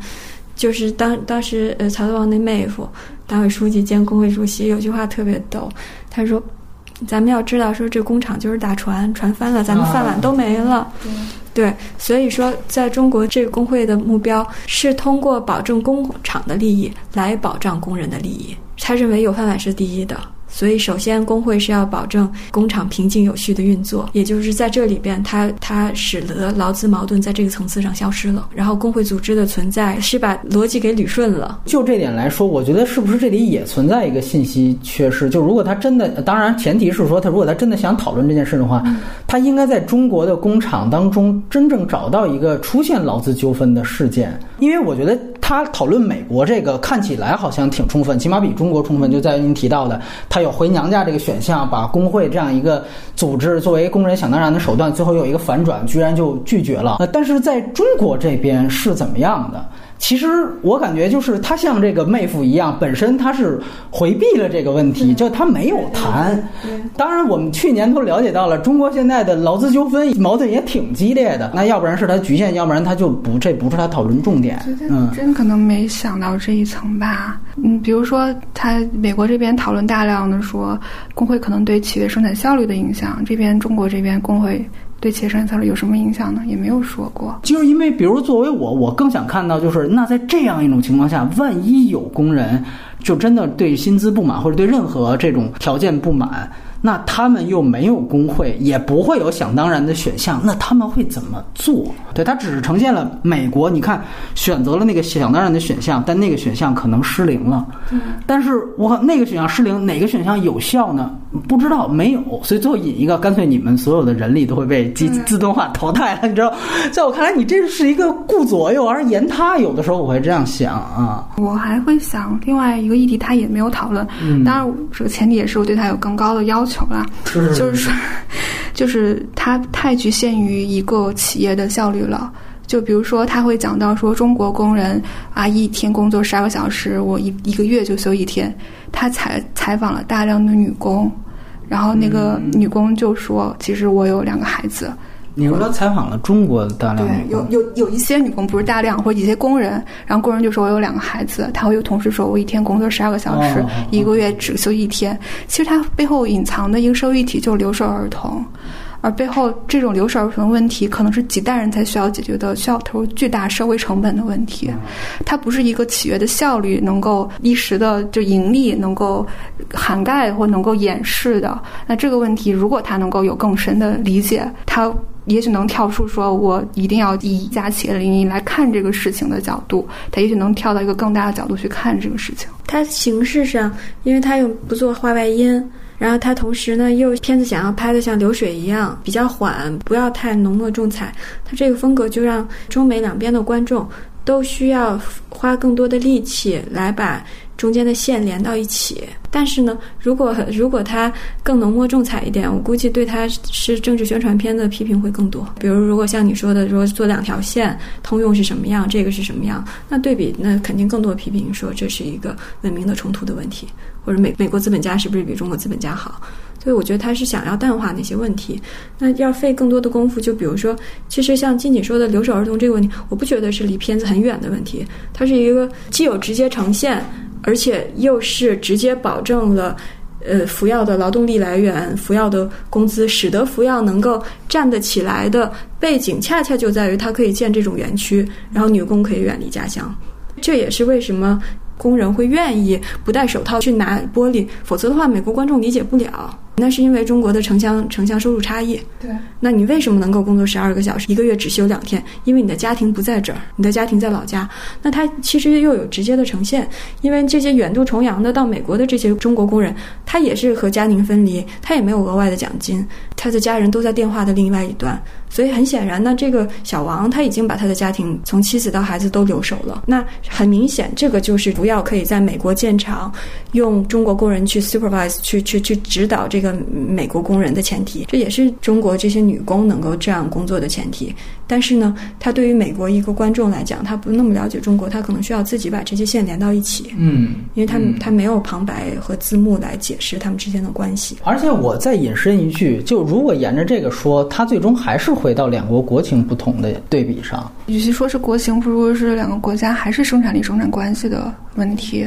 就是当当时呃曹德旺那妹夫，党委书记兼工会主席有句话特别逗，他说：“咱们要知道，说这工厂就是大船，船翻了，咱们饭碗都没了。对，所以说，在中国这个工会的目标是通过保证工厂的利益来保障工人的利益。他认为有饭碗是第一的。所以，首先工会是要保证工厂平静有序的运作，也就是在这里边，它它使得劳资矛盾在这个层次上消失了。然后，工会组织的存在是把逻辑给捋顺了。就这点来说，我觉得是不是这里也存在一个信息缺失？就如果他真的，当然前提是说他如果他真的想讨论这件事的话，他应该在中国的工厂当中真正找到一个出现劳资纠纷的事件，因为我觉得他讨论美国这个看起来好像挺充分，起码比中国充分。就在于您提到的，他有回娘家这个选项，把工会这样一个组织作为工人想当然的手段，最后有一个反转，居然就拒绝了。呃，但是在中国这边是怎么样的？其实我感觉就是他像这个妹夫一样，本身他是回避了这个问题，就他没有谈。当然，我们去年都了解到了，中国现在的劳资纠纷矛盾也挺激烈的。那要不然是他局限，要不然他就不，这不是他讨论重点。嗯，真可能没想到这一层吧。嗯，比如说他美国这边讨论大量的说工会可能对企业生产效率的影响，这边中国这边工会。对企业生产效率有什么影响呢？也没有说过。就是因为，比如作为我，我更想看到，就是那在这样一种情况下，万一有工人就真的对薪资不满，或者对任何这种条件不满。那他们又没有工会，也不会有想当然的选项，那他们会怎么做？对他只是呈现了美国，你看选择了那个想当然的选项，但那个选项可能失灵了。嗯，但是我那个选项失灵，哪个选项有效呢？不知道，没有。所以最后引一个，干脆你们所有的人力都会被机自动化淘汰了。你知道，(laughs) 在我看来，你这是一个顾左右而言他。有的时候我会这样想啊。我还会想另外一个议题，他也没有讨论。嗯，当然这个前提也是我对他有更高的要求。求了，就是说，(laughs) 就是他太局限于一个企业的效率了。就比如说，他会讲到说，中国工人啊，一天工作十二个小时，我一一个月就休一天。他采采访了大量的女工，然后那个女工就说，其实我有两个孩子。你说他采访了中国大量对，有有有一些女工不是大量，或者一些工人，然后工人就说我有两个孩子，他会有同事说我一天工作十二个小时，一个月只休一天。其实他背后隐藏的一个社会议题就是留守儿童，而背后这种留守儿童的问题可能是几代人才需要解决的，需要投入巨大社会成本的问题。它不是一个企业的效率能够一时的就盈利能够涵盖或能够掩饰的。那这个问题，如果他能够有更深的理解，他。也许能跳出说，我一定要以一家企业的利益来看这个事情的角度，他也许能跳到一个更大的角度去看这个事情。它形式上，因为他又不做画外音，然后他同时呢又片子想要拍的像流水一样比较缓，不要太浓墨重彩，他这个风格就让中美两边的观众都需要花更多的力气来把。中间的线连到一起，但是呢，如果如果它更浓墨重彩一点，我估计对它是政治宣传片的批评会更多。比如，如果像你说的，如果做两条线，通用是什么样，这个是什么样，那对比，那肯定更多批评说这是一个文明的冲突的问题，或者美美国资本家是不是比中国资本家好？所以我觉得他是想要淡化那些问题，那要费更多的功夫。就比如说，其实像静静说的留守儿童这个问题，我不觉得是离片子很远的问题，它是一个既有直接呈现。而且又是直接保证了，呃，服药的劳动力来源、服药的工资，使得服药能够站得起来的背景，恰恰就在于它可以建这种园区，然后女工可以远离家乡。这也是为什么工人会愿意不戴手套去拿玻璃，否则的话，美国观众理解不了。那是因为中国的城乡城乡收入差异。对，那你为什么能够工作十二个小时，一个月只休两天？因为你的家庭不在这儿，你的家庭在老家。那他其实又有直接的呈现，因为这些远渡重洋的到美国的这些中国工人，他也是和家庭分离，他也没有额外的奖金，他的家人都在电话的另外一端。所以很显然，那这个小王他已经把他的家庭从妻子到孩子都留守了。那很明显，这个就是不要可以在美国建厂，用中国工人去 supervise 去去去指导这个。个美国工人的前提，这也是中国这些女工能够这样工作的前提。但是呢，他对于美国一个观众来讲，他不那么了解中国，他可能需要自己把这些线连到一起。嗯，因为他他没有旁白和字幕来解释他们之间的关系。而且我再引申一句，就如果沿着这个说，他最终还是回到两国国情不同的对比上。与其说是国情，不如是两个国家还是生产力生产关系的问题。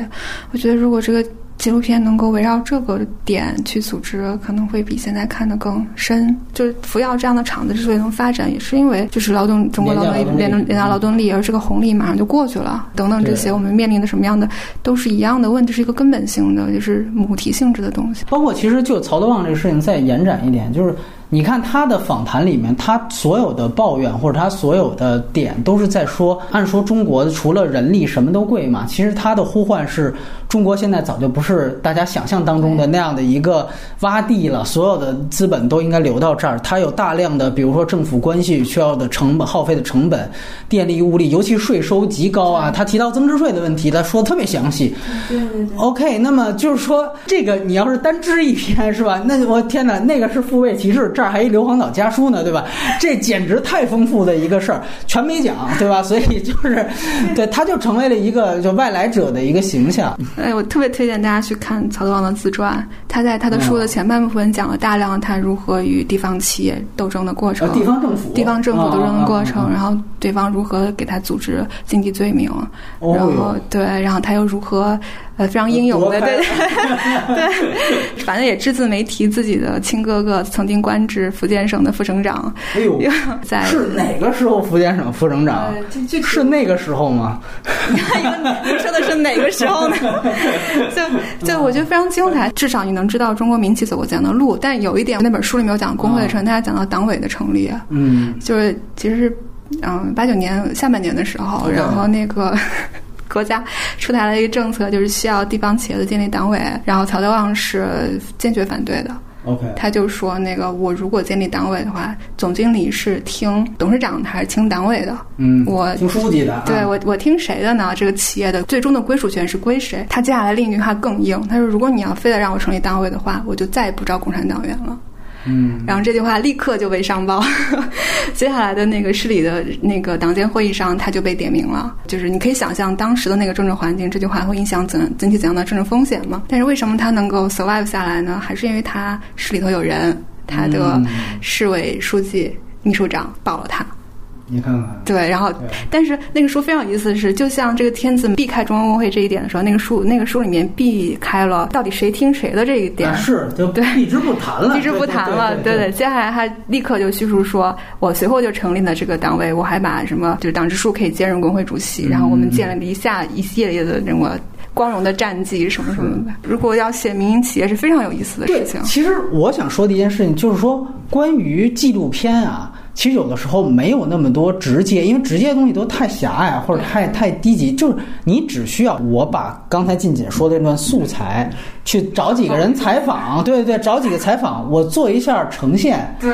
我觉得如果这个。纪录片能够围绕这个点去组织，可能会比现在看的更深。就是福耀这样的厂子之所以能发展，也是因为就是劳动中国劳动力廉廉价劳动力，而这个红利马上就过去了。等等这些，我们面临的什么样的都是一样的问题，是一个根本性的，就是母题性质的东西。包括其实就曹德旺这个事情再延展一点，就是。你看他的访谈里面，他所有的抱怨或者他所有的点都是在说，按说中国除了人力什么都贵嘛。其实他的呼唤是中国现在早就不是大家想象当中的那样的一个洼地了，所有的资本都应该流到这儿。他有大量的，比如说政府关系需要的成本、耗费的成本、电力物力，尤其税收极高啊。他提到增值税的问题，他说的特别详细。对对对。OK，那么就是说这个你要是单支一篇是吧？那我天哪，那个是父辈歧视。这儿还一硫磺岛家书呢，对吧？这简直太丰富的一个事儿，全没讲，对吧？所以就是，对，他就成为了一个就外来者的一个形象。哎，我特别推荐大家去看曹德旺的自传，他在他的书的前半部分讲了大量他如何与地方企业斗争的过程，地方政府，地方政府斗争的过程，然后对方如何给他组织经济罪名，然后对，然后他又如何。呃，非常英勇的，对对 (laughs) 对，反正也只字没提自己的亲哥哥曾经官至福建省的副省长。哎呦，在是哪个时候福建省副省长？是那个时候吗？(laughs) 你说的是哪个时候呢？(laughs) 就就我觉得非常精彩，至少你能知道中国民企走过怎样的路。但有一点，那本书里面有讲工会的成立，大家讲到党委的成立。嗯，就是其实是嗯，八九年下半年的时候，然后那个。国家出台了一个政策，就是需要地方企业的建立党委，然后曹德旺是坚决反对的。OK，他就说那个我如果建立党委的话，总经理是听董事长的还是听党委的？嗯，我听书记的。对我，我听谁的呢？这个企业的最终的归属权是归谁？他接下来另一句话更硬，他说如果你要非得让我成立党委的话，我就再也不招共产党员了。嗯，然后这句话立刻就被上报，(laughs) 接下来的那个市里的那个党建会议上，他就被点名了。就是你可以想象当时的那个政治环境，这句话会影响怎整体怎样的政治风险吗？但是为什么他能够 survive 下来呢？还是因为他市里头有人，他的市委书记、秘书长保了他。你看看，对，然后，但是那个书非常有意思的是，就像这个天子避开中央工会这一点的时候，那个书那个书里面避开了到底谁听谁的这一点，是，就对，避之不谈了，避之不谈了，对对。接下来他立刻就叙述说，我随后就成立了这个党委，我还把什么就是党支书可以兼任工会主席，然后我们建立下一系列的什么光荣的战绩什么什么的。如果要写民营企业是非常有意思的事情。其实我想说的一件事情就是说，关于纪录片啊。其实有的时候没有那么多直接，因为直接的东西都太狭隘或者太太低级。就是你只需要我把刚才静姐说的那段素材，去找几个人采访，对对对，找几个采访，我做一下呈现，对，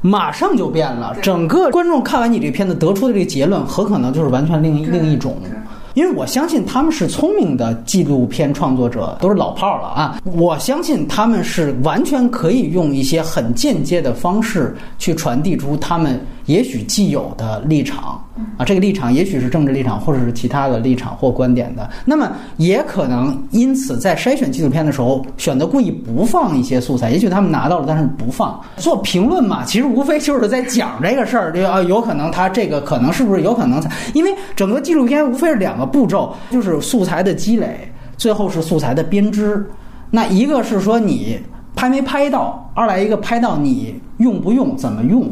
马上就变了。整个观众看完你这片子得出的这个结论，很可能就是完全另另一种。因为我相信他们是聪明的纪录片创作者，都是老炮儿了啊！我相信他们是完全可以用一些很间接的方式去传递出他们。也许既有的立场啊，这个立场也许是政治立场，或者是其他的立场或观点的。那么也可能因此在筛选纪录片的时候，选择故意不放一些素材。也许他们拿到了，但是不放。做评论嘛，其实无非就是在讲这个事儿。这个啊，有可能他这个可能是不是有可能？因为整个纪录片无非是两个步骤，就是素材的积累，最后是素材的编织。那一个是说你拍没拍到，二来一个拍到你用不用，怎么用。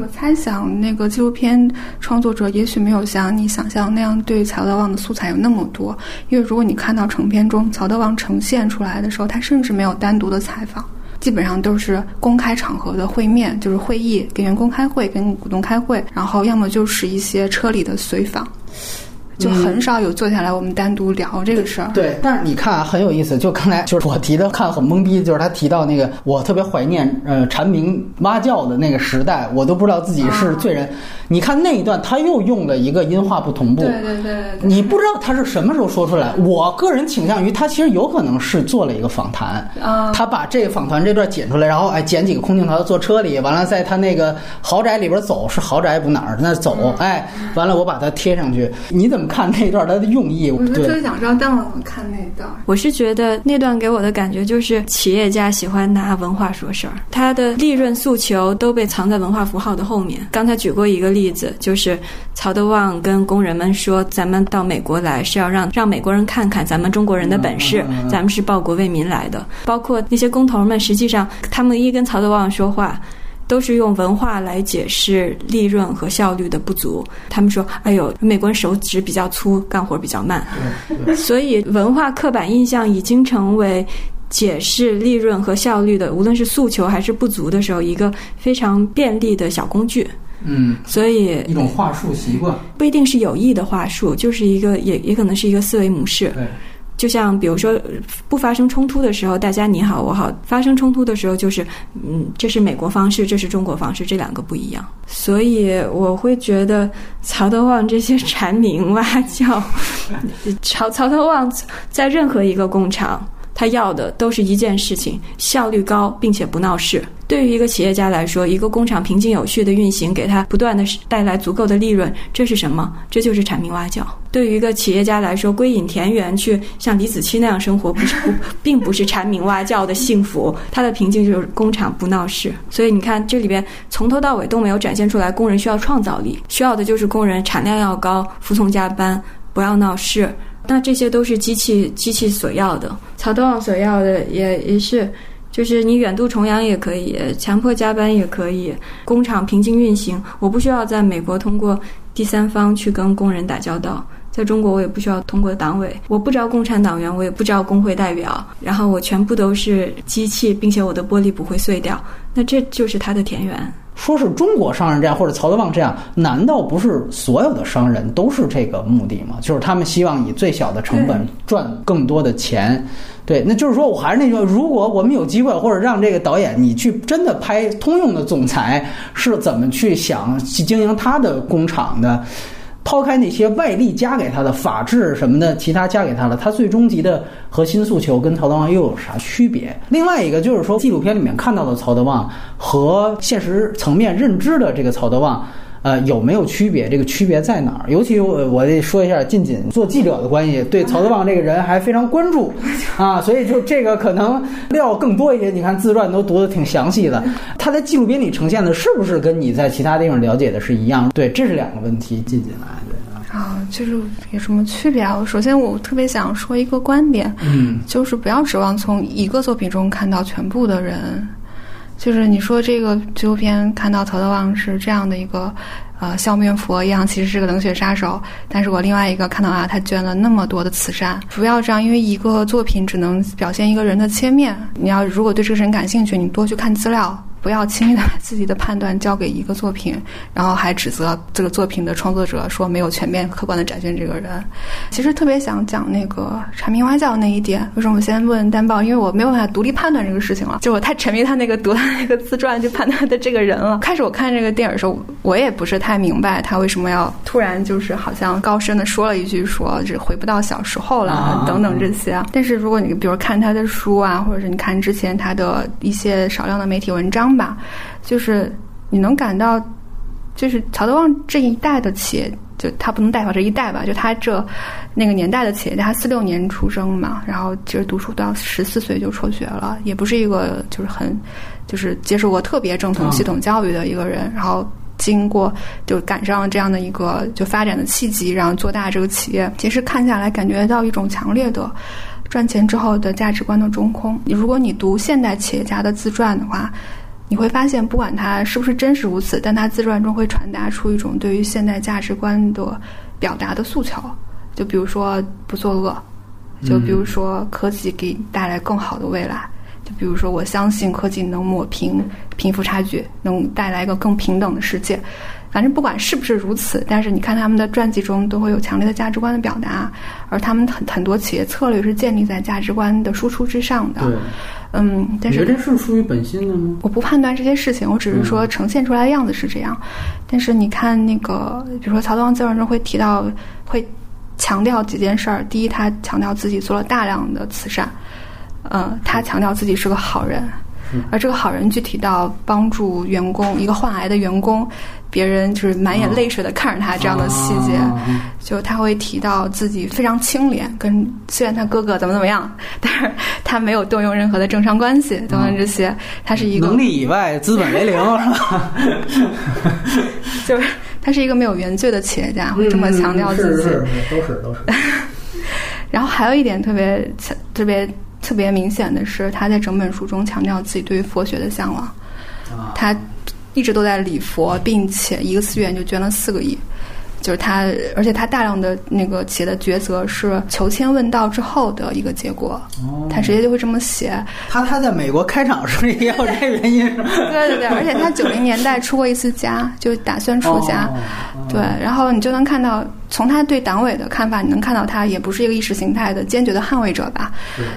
我猜想，那个纪录片创作者也许没有像你想象那样对曹德旺的素材有那么多，因为如果你看到成片中曹德旺呈现出来的时候，他甚至没有单独的采访，基本上都是公开场合的会面，就是会议，给员工开会，跟股东开会，然后要么就是一些车里的随访。就很少有坐下来我们单独聊这个事儿。对，但是你看啊，很有意思。就刚才就是我提的，看很懵逼，就是他提到那个，我特别怀念呃蝉鸣蛙叫的那个时代，我都不知道自己是罪人。你看那一段，他又用了一个音画不同步。对对对。你不知道他是什么时候说出来。我个人倾向于他其实有可能是做了一个访谈。啊。他把这个访谈这段剪出来，然后哎剪几个空镜头坐车里，完了在他那个豪宅里边走，是豪宅不哪儿那走，哎，完了我把它贴上去。你怎么？看那段他的用意，我特别想知道蛋王怎么看那段。我是觉得那段给我的感觉就是企业家喜欢拿文化说事儿，他的利润诉求都被藏在文化符号的后面。刚才举过一个例子，就是曹德旺跟工人们说：“咱们到美国来是要让让美国人看看咱们中国人的本事，咱们是报国为民来的。”包括那些工头们，实际上他们一跟曹德旺说话。都是用文化来解释利润和效率的不足。他们说：“哎呦，美国人手指比较粗，干活比较慢。” (laughs) 所以文化刻板印象已经成为解释利润和效率的，无论是诉求还是不足的时候，一个非常便利的小工具。嗯，所以一种话术习惯不一定是有意的话术，就是一个也也可能是一个思维模式。对。就像比如说，不发生冲突的时候，大家你好我好；发生冲突的时候，就是嗯，这是美国方式，这是中国方式，这两个不一样。所以我会觉得曹德旺这些蝉鸣蛙叫，(laughs) 曹曹德旺在任何一个工厂。他要的都是一件事情：效率高，并且不闹事。对于一个企业家来说，一个工厂平静有序的运行，给他不断的带来足够的利润，这是什么？这就是蝉鸣蛙叫。对于一个企业家来说，归隐田园，去像李子柒那样生活，不是 (laughs) 不，并不是蝉鸣蛙叫的幸福。他的平静就是工厂不闹事。所以你看，这里边从头到尾都没有展现出来工人需要创造力，需要的就是工人产量要高，服从加班，不要闹事。那这些都是机器机器所要的，曹德旺所要的也也是。就是你远渡重洋也可以，强迫加班也可以，工厂平静运行，我不需要在美国通过第三方去跟工人打交道，在中国我也不需要通过党委，我不招共产党员，我也不招工会代表，然后我全部都是机器，并且我的玻璃不会碎掉，那这就是它的田园。说是中国商人这样，或者曹德旺这样，难道不是所有的商人都是这个目的吗？就是他们希望以最小的成本赚更多的钱。对，那就是说我还是那句话，如果我们有机会，或者让这个导演你去真的拍通用的总裁是怎么去想去经营他的工厂的。抛开那些外力加给他的法治什么的，其他加给他了，他最终极的核心诉求跟曹德旺又有啥区别？另外一个就是说，纪录片里面看到的曹德旺和现实层面认知的这个曹德旺，呃，有没有区别？这个区别在哪儿？尤其我我得说一下，近锦做记者的关系，对曹德旺这个人还非常关注 (laughs) 啊，所以就这个可能料更多一些。你看自传都读的挺详细的，他在纪录片里呈现的是不是跟你在其他地方了解的是一样？对，这是两个问题。近锦来。啊，就是有什么区别啊？首先，我特别想说一个观点，嗯，就是不要指望从一个作品中看到全部的人。就是你说这个纪录片看到曹德旺是这样的一个，呃，笑面佛一样，其实是个冷血杀手。但是我另外一个看到啊，他捐了那么多的慈善。不要这样，因为一个作品只能表现一个人的切面。你要如果对这个人感兴趣，你多去看资料。不要轻易的把自己的判断交给一个作品，(laughs) 然后还指责这个作品的创作者说没有全面客观的展现这个人。其实特别想讲那个蝉鸣蛙叫那一点。为什么我先问丹豹？因为我没有办法独立判断这个事情了。就我太沉迷他那个读他那个自传，就判断的这个人了。开始我看这个电影的时候，我也不是太明白他为什么要突然就是好像高深的说了一句说这回不到小时候了等等这些。但是如果你比如看他的书啊，或者是你看之前他的一些少量的媒体文章。吧，就是你能感到，就是曹德旺这一代的企业，就他不能代表这一代吧，就他这那个年代的企业家，他四六年出生嘛，然后其实读书到十四岁就辍学了，也不是一个就是很就是接受过特别正统系统教育的一个人，然后经过就赶上这样的一个就发展的契机，然后做大这个企业，其实看下来感觉到一种强烈的赚钱之后的价值观的中空。如果你读现代企业家的自传的话。你会发现，不管他是不是真实如此，但他自传中会传达出一种对于现代价值观的表达的诉求。就比如说不作恶，就比如说科技给带来更好的未来，就比如说我相信科技能抹平贫富差距，能带来一个更平等的世界。反正不管是不是如此，但是你看他们的传记中都会有强烈的价值观的表达，而他们很很多企业策略是建立在价值观的输出之上的。嗯，但是这是出于本心的吗？我不判断这些事情，我只是说呈现出来的样子是这样。但是你看那个，比如说曹德旺自传中会提到，会强调几件事儿。第一，他强调自己做了大量的慈善，呃，他强调自己是个好人。而这个好人具体到帮助员工，一个患癌的员工，别人就是满眼泪水的看着他这样的细节，就他会提到自己非常清廉，跟虽然他哥哥怎么怎么样，但是他没有动用任何的政商关系等等这些，他是一个能力以外资本为零，(laughs) 是吧？就是他是一个没有原罪的企业家，会这么强调自己，都是都是。(laughs) 然后还有一点特别特别。特别明显的是，他在整本书中强调自己对于佛学的向往，他一直都在礼佛，并且一个寺院就捐了四个亿。就是他，而且他大量的那个企业的抉择是求签问道之后的一个结果。他直接就会这么写。他他在美国开厂时也有这原因。(laughs) 对对对，而且他九零年代出过一次家，就打算出家。对，然后你就能看到，从他对党委的看法，你能看到他也不是一个意识形态的坚决的捍卫者吧？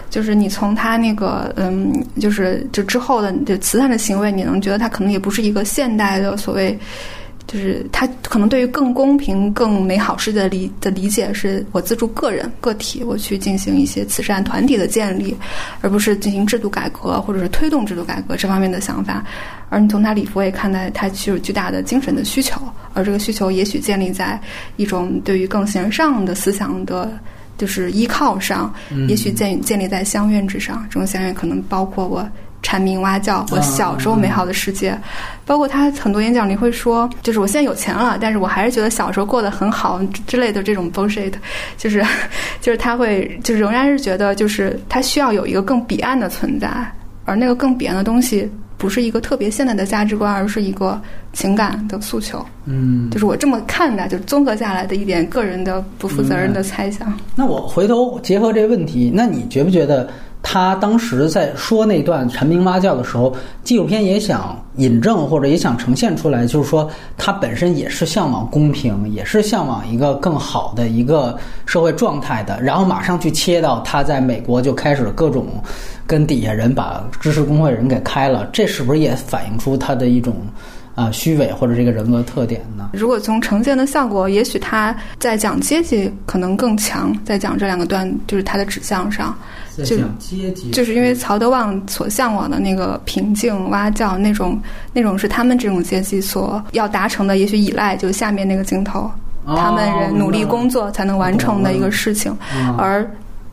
就是你从他那个嗯，就是就之后的就慈善的行为，你能觉得他可能也不是一个现代的所谓。就是他可能对于更公平、更美好世界的理的理解，是我资助个人、个体，我去进行一些慈善团体的建立，而不是进行制度改革或者是推动制度改革这方面的想法。而你从他礼服也看待，他具有巨大的精神的需求，而这个需求也许建立在一种对于更形而上的思想的，就是依靠上，也许建建立在相愿之上。这种相愿可能包括我。蝉鸣蛙叫，我小时候美好的世界，包括他很多演讲里会说，就是我现在有钱了，但是我还是觉得小时候过得很好之类的这种 bullshit，就是 (laughs) 就是他会就仍然是觉得就是他需要有一个更彼岸的存在，而那个更彼岸的东西不是一个特别现代的价值观，而是一个情感的诉求。嗯，就是我这么看的，就是综合下来的一点个人的不负责任的猜想。那我回头结合这个问题，那你觉不觉得？他当时在说那段蝉鸣蛙叫的时候，纪录片也想引证或者也想呈现出来，就是说他本身也是向往公平，也是向往一个更好的一个社会状态的。然后马上去切到他在美国就开始各种跟底下人把知识工会人给开了，这是不是也反映出他的一种啊虚伪或者这个人格特点呢？如果从呈现的效果，也许他在讲阶级可能更强，在讲这两个段就是他的指向上。就阶级，就是因为曹德旺所向往的那个平静、蛙叫那种，那种是他们这种阶级所要达成的。也许依赖就下面那个镜头，他们人努力工作才能完成的一个事情。而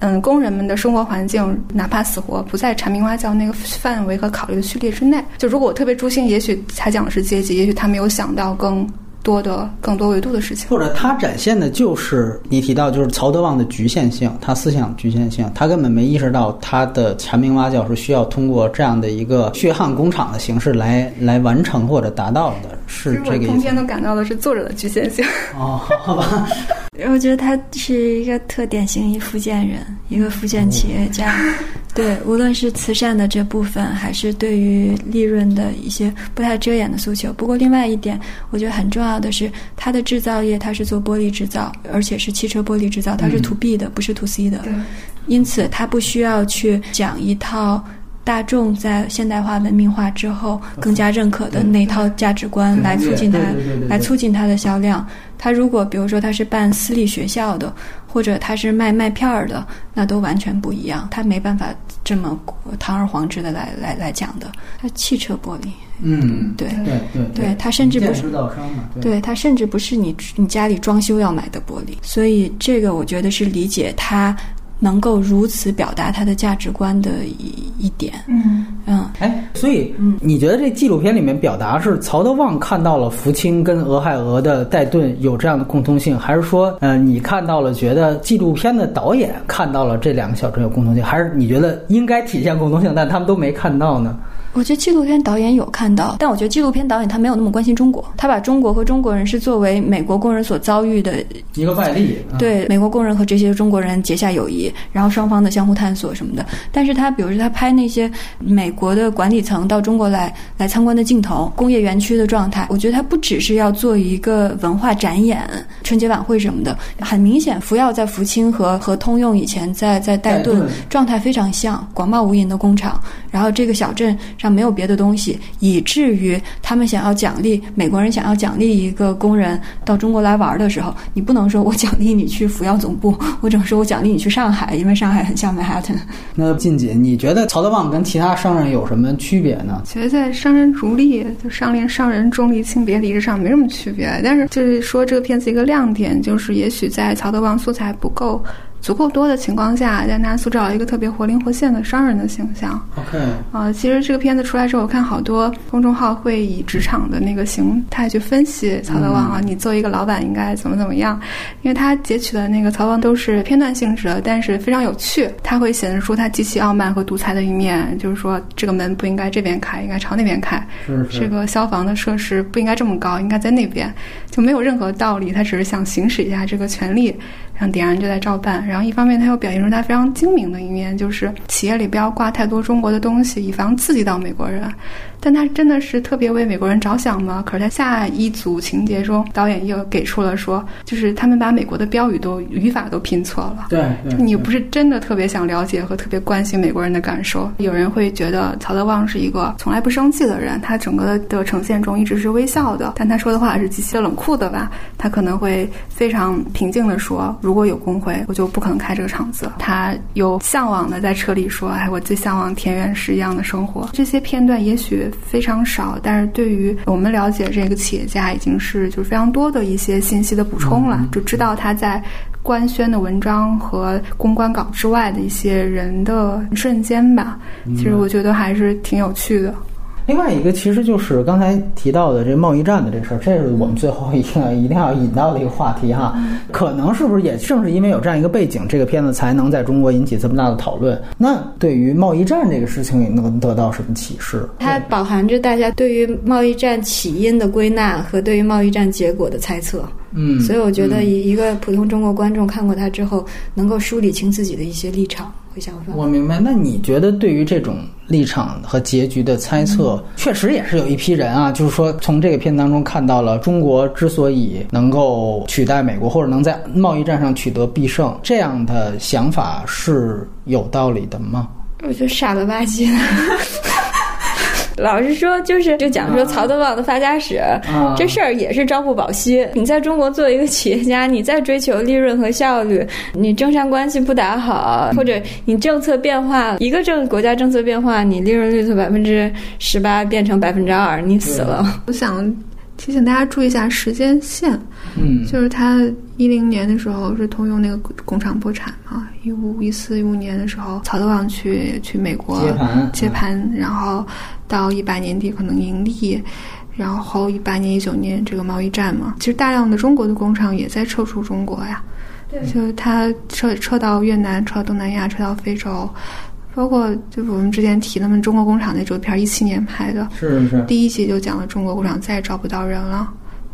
嗯，工人们的生活环境，哪怕死活不在蝉鸣蛙叫那个范围和考虑的序列之内。就如果我特别诛心，也许他讲的是阶级，也许他没有想到更。多的更多维度的事情，或者他展现的就是你提到就是曹德旺的局限性，他思想局限性，他根本没意识到他的蝉鸣蛙叫是需要通过这样的一个血汗工厂的形式来来完成或者达到的，是这个意思。通篇都感到的是作者的局限性。哦，好吧。(laughs) 我觉得他是一个特典型一福建人，一个福建企业家。(laughs) 对，无论是慈善的这部分，还是对于利润的一些不太遮掩的诉求。不过，另外一点，我觉得很重要的是，它的制造业它是做玻璃制造，而且是汽车玻璃制造，它是 to B 的，不是 to C 的。因此，它不需要去讲一套大众在现代化文明化之后更加认可的那套价值观来促进它，来促进它的销量。它如果比如说它是办私立学校的，或者它是卖麦片儿的，那都完全不一样。它没办法这么堂而皇之的来来来讲的。它汽车玻璃，嗯，对对对，对他甚至不是，对它甚至不是你你家里装修要买的玻璃。所以这个我觉得是理解他。能够如此表达他的价值观的一一点，嗯。嗯，哎，所以，嗯，你觉得这纪录片里面表达是曹德旺看到了福清跟俄亥俄的戴顿有这样的共通性，还是说，呃，你看到了觉得纪录片的导演看到了这两个小镇有共通性，还是你觉得应该体现共通性，但他们都没看到呢？我觉得纪录片导演有看到，但我觉得纪录片导演他没有那么关心中国，他把中国和中国人是作为美国工人所遭遇的一个外力，对美国工人和这些中国人结下友谊，然后双方的相互探索什么的。但是他比如说他拍那些美国的管理层到中国来来参观的镜头，工业园区的状态，我觉得他不只是要做一个文化展演，春节晚会什么的，很明显福耀在福清和和通用以前在在戴顿状态非常像，广袤无垠的工厂，然后这个小镇。上没有别的东西，以至于他们想要奖励美国人，想要奖励一个工人到中国来玩的时候，你不能说我奖励你去福耀总部，我只能说我奖励你去上海，因为上海很像曼哈顿。那静姐，你觉得曹德旺跟其他商人有什么区别呢？觉得在商人逐利、就商廉、商人重利轻别离之上没什么区别，但是就是说这个片子一个亮点就是，也许在曹德旺素材不够。足够多的情况下，让他塑造了一个特别活灵活现的商人的形象。OK，啊，其实这个片子出来之后，我看好多公众号会以职场的那个形态去分析曹德旺啊，你作为一个老板应该怎么怎么样？因为他截取的那个曹德旺都是片段性质的，但是非常有趣。他会显示出他极其傲慢和独裁的一面，就是说这个门不应该这边开，应该朝那边开。是是。这个消防的设施不应该这么高，应该在那边，就没有任何道理。他只是想行使一下这个权利。然后底下人就在照办。然后一方面他又表现出他非常精明的一面，就是企业里不要挂太多中国的东西，以防刺激到美国人。但他真的是特别为美国人着想吗？可是他下一组情节中，导演又给出了说，就是他们把美国的标语都语法都拼错了。对，你不是真的特别想了解和特别关心美国人的感受。有人会觉得曹德旺是一个从来不生气的人，他整个的呈现中一直是微笑的，但他说的话是极其冷酷的吧？他可能会非常平静的说：“如果有工会，我就不可能开这个厂子。”他有向往的在车里说：“哎，我最向往田园诗一样的生活。”这些片段也许。非常少，但是对于我们了解这个企业家，已经是就是非常多的一些信息的补充了，就知道他在官宣的文章和公关稿之外的一些人的瞬间吧。其实我觉得还是挺有趣的。另外一个其实就是刚才提到的这贸易战的这事儿，这是我们最后一个一定要引到的一个话题哈。可能是不是也正是因为有这样一个背景，这个片子才能在中国引起这么大的讨论？那对于贸易战这个事情，你能得到什么启示？它饱含着大家对于贸易战起因的归纳和对于贸易战结果的猜测。嗯，所以我觉得一一个普通中国观众看过它之后，能够梳理清自己的一些立场。我明白。那你觉得对于这种立场和结局的猜测，确实也是有一批人啊，就是说从这个片当中看到了中国之所以能够取代美国，或者能在贸易战上取得必胜，这样的想法是有道理的吗？我觉得傻了吧唧的。老实说，就是就讲说曹德旺的发家史这事儿也是朝不保夕。你在中国做一个企业家，你在追求利润和效率，你政商关系不打好，或者你政策变化，一个政国家政策变化，你利润率从百分之十八变成百分之二，你死了。我想。提醒大家注意一下时间线，嗯，就是他一零年的时候是通用那个工厂破产嘛，一五一四一五年的时候，曹德旺去去美国接盘，接盘，然后到一八年底可能盈利，然后一八年一九年这个贸易战嘛，其实大量的中国的工厂也在撤出中国呀，对，就他撤撤到越南，撤到东南亚，撤到非洲。包括就是我们之前提他们中国工厂那纪录片，一七年拍的，是是，第一集就讲了中国工厂再也招不到人了。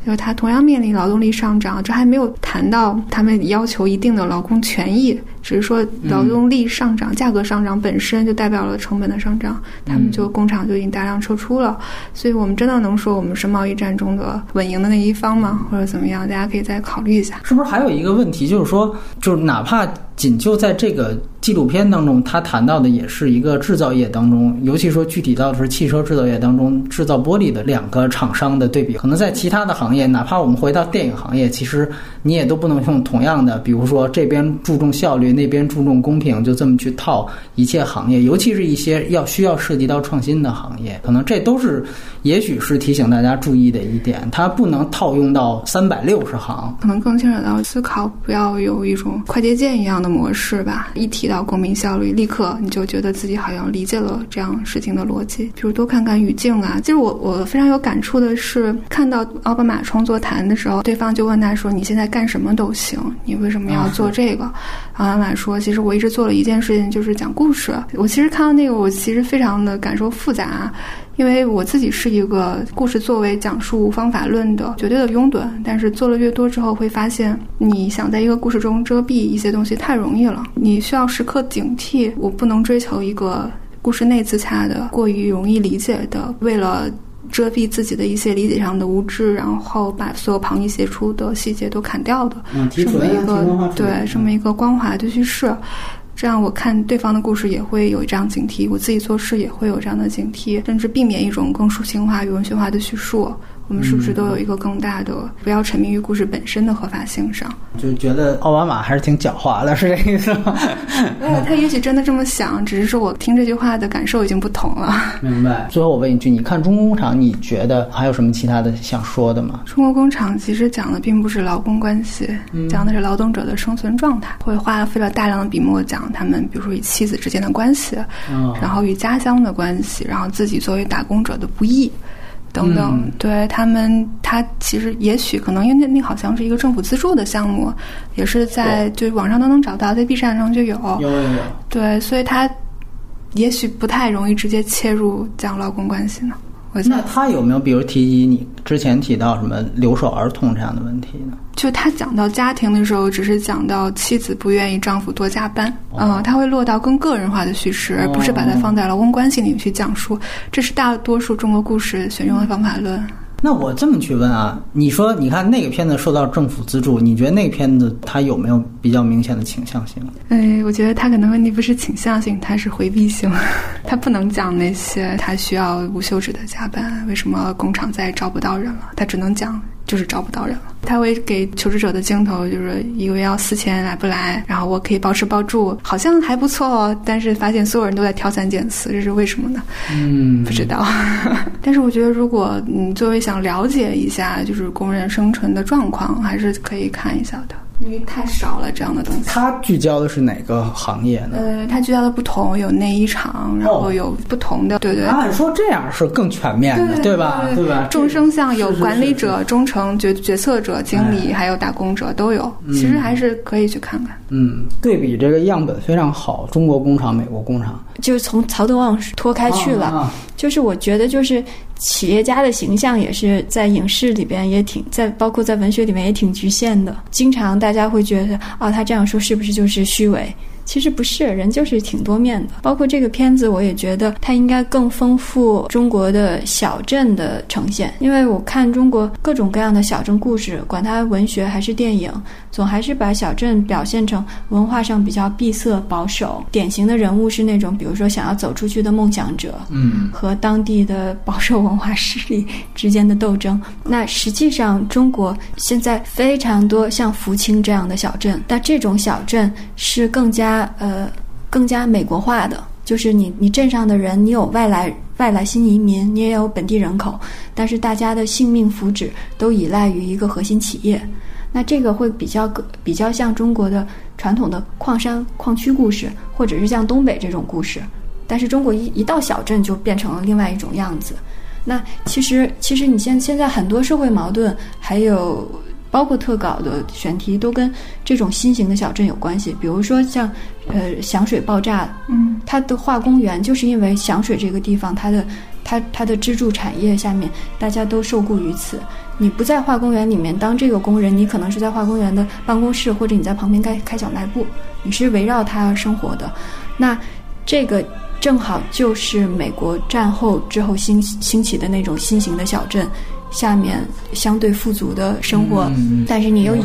就是他同样面临劳动力上涨，这还没有谈到他们要求一定的劳工权益，只是说劳动力上涨、价格上涨本身就代表了成本的上涨，他们就工厂就已经大量撤出了。所以我们真的能说我们是贸易战中的稳赢的那一方吗？或者怎么样？大家可以再考虑一下。是不是还有一个问题，就是说，就是哪怕仅就在这个纪录片当中，他谈到的也是一个制造业当中，尤其说具体到是汽车制造业当中制造玻璃的两个厂商的对比，可能在其他的行业。业，哪怕我们回到电影行业，其实你也都不能用同样的，比如说这边注重效率，那边注重公平，就这么去套一切行业，尤其是一些要需要涉及到创新的行业，可能这都是也许是提醒大家注意的一点，它不能套用到三百六十行，可能更牵扯到思考，不要有一种快捷键一样的模式吧。一提到公民效率，立刻你就觉得自己好像理解了这样事情的逻辑，比如多看看语境啊。其实我我非常有感触的是，看到奥巴马。创作谈的时候，对方就问他说：“你现在干什么都行，你为什么要做这个？”奥巴马说：“其实我一直做了一件事情，就是讲故事。我其实看到那个，我其实非常的感受复杂，因为我自己是一个故事作为讲述方法论的绝对的拥趸，但是做了越多之后，会发现你想在一个故事中遮蔽一些东西太容易了，你需要时刻警惕，我不能追求一个故事内自洽的、过于容易理解的，为了。”遮蔽自己的一些理解上的无知，然后把所有旁逸斜出的细节都砍掉的，这么一个对这么一个光滑的叙事，这样我看对方的故事也会有这样警惕，我自己做事也会有这样的警惕，甚至避免一种更抒情化与文学化的叙述。我们是不是都有一个更大的不要沉迷于故事本身的合法性上？就觉得奥巴马还是挺狡猾的，是这意思吗？(laughs) 他也许真的这么想，只是说我听这句话的感受已经不同了。明白。最后我问一句，你看中国工厂，你觉得还有什么其他的想说的吗？中国工厂其实讲的并不是劳工关系，讲的是劳动者的生存状态，会花费了大量的笔墨讲他们，比如说与妻子之间的关系，然后与家乡的关系，然后自己作为打工者的不易。等等，对他们，他其实也许可能，因为那那好像是一个政府资助的项目，也是在就网上都能找到，在 B 站上就有。有有有。对，所以他也许不太容易直接切入讲劳工关系呢。那他有没有比如提及你之前提到什么留守儿童这样的问题呢？就他讲到家庭的时候，只是讲到妻子不愿意丈夫多加班，嗯、他会落到更个人化的叙事，而不是把它放在劳工关系里面去讲述。这是大多数中国故事选用的方法论。那我这么去问啊，你说你看那个片子受到政府资助，你觉得那个片子它有没有比较明显的倾向性？哎，我觉得他可能问题不是倾向性，他是回避性。(laughs) 他不能讲那些他需要无休止的加班，为什么工厂再也招不到人了？他只能讲就是招不到人了。他会给求职者的镜头就是一个月要四千，来不来？然后我可以包吃包住，好像还不错哦。但是发现所有人都在挑三拣四，这是为什么呢？嗯，不知道。(laughs) 但是我觉得，如果你作为想了解一下就是工人生存的状况，还是可以看一下的。因为太少了这样的东西。它聚焦的是哪个行业呢？呃，它聚焦的不同，有内衣厂，然后有不同的，对对。按说这样是更全面的，对吧？对吧？众生相有管理者、忠诚决决策者、经理，还有打工者都有。其实还是可以去看看。嗯，对比这个样本非常好，中国工厂、美国工厂，就是从曹德旺脱开去了。就是我觉得，就是企业家的形象也是在影视里边也挺在，包括在文学里面也挺局限的。经常大家会觉得，哦，他这样说是不是就是虚伪？其实不是，人就是挺多面的。包括这个片子，我也觉得它应该更丰富中国的小镇的呈现。因为我看中国各种各样的小镇故事，管它文学还是电影，总还是把小镇表现成文化上比较闭塞、保守。典型的人物是那种，比如说想要走出去的梦想者，嗯，和当地的保守文化势力之间的斗争。(laughs) 那实际上，中国现在非常多像福清这样的小镇，但这种小镇是更加。呃，更加美国化的，就是你你镇上的人，你有外来外来新移民，你也有本地人口，但是大家的性命福祉都依赖于一个核心企业。那这个会比较比较像中国的传统的矿山矿区故事，或者是像东北这种故事。但是中国一一到小镇就变成了另外一种样子。那其实其实你现现在很多社会矛盾还有。包括特稿的选题都跟这种新型的小镇有关系，比如说像，呃，响水爆炸，嗯，它的化工园就是因为响水这个地方，它的它它的支柱产业下面大家都受雇于此。你不在化工园里面当这个工人，你可能是在化工园的办公室，或者你在旁边开开小卖部，你是围绕它生活的。那这个正好就是美国战后之后兴兴起的那种新型的小镇。下面相对富足的生活，但是你又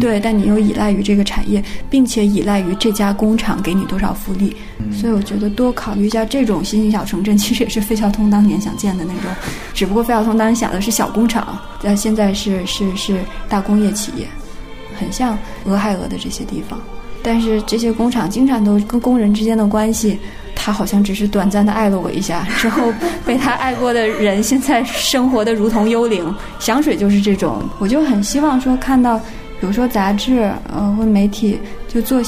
对，但你又依赖于这个产业，并且依赖于这家工厂给你多少福利，所以我觉得多考虑一下这种新型小城镇，其实也是费孝通当年想建的那种，(laughs) 只不过费孝通当年想的是小工厂，但现在是是是大工业企业，很像俄亥俄的这些地方，但是这些工厂经常都跟工人之间的关系。他好像只是短暂的爱了我一下，(laughs) 之后被他爱过的人现在生活的如同幽灵。响水就是这种，我就很希望说看到，比如说杂志，呃，或媒体就做，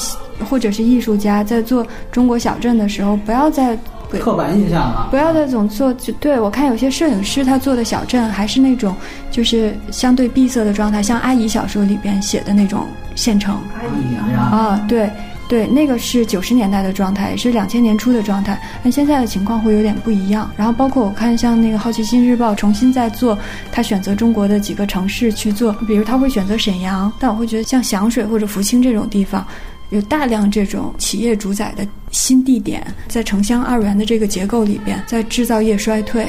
或者是艺术家在做中国小镇的时候，不要再刻板印象了，不要再总做。就对我看有些摄影师他做的小镇还是那种就是相对闭塞的状态，像阿姨小说里边写的那种县城。阿姨啊，对。对，那个是九十年代的状态，也是两千年初的状态。那现在的情况会有点不一样。然后包括我看，像那个《好奇心日报》重新在做，他选择中国的几个城市去做，比如他会选择沈阳，但我会觉得像响水或者福清这种地方，有大量这种企业主宰的新地点，在城乡二元的这个结构里边，在制造业衰退。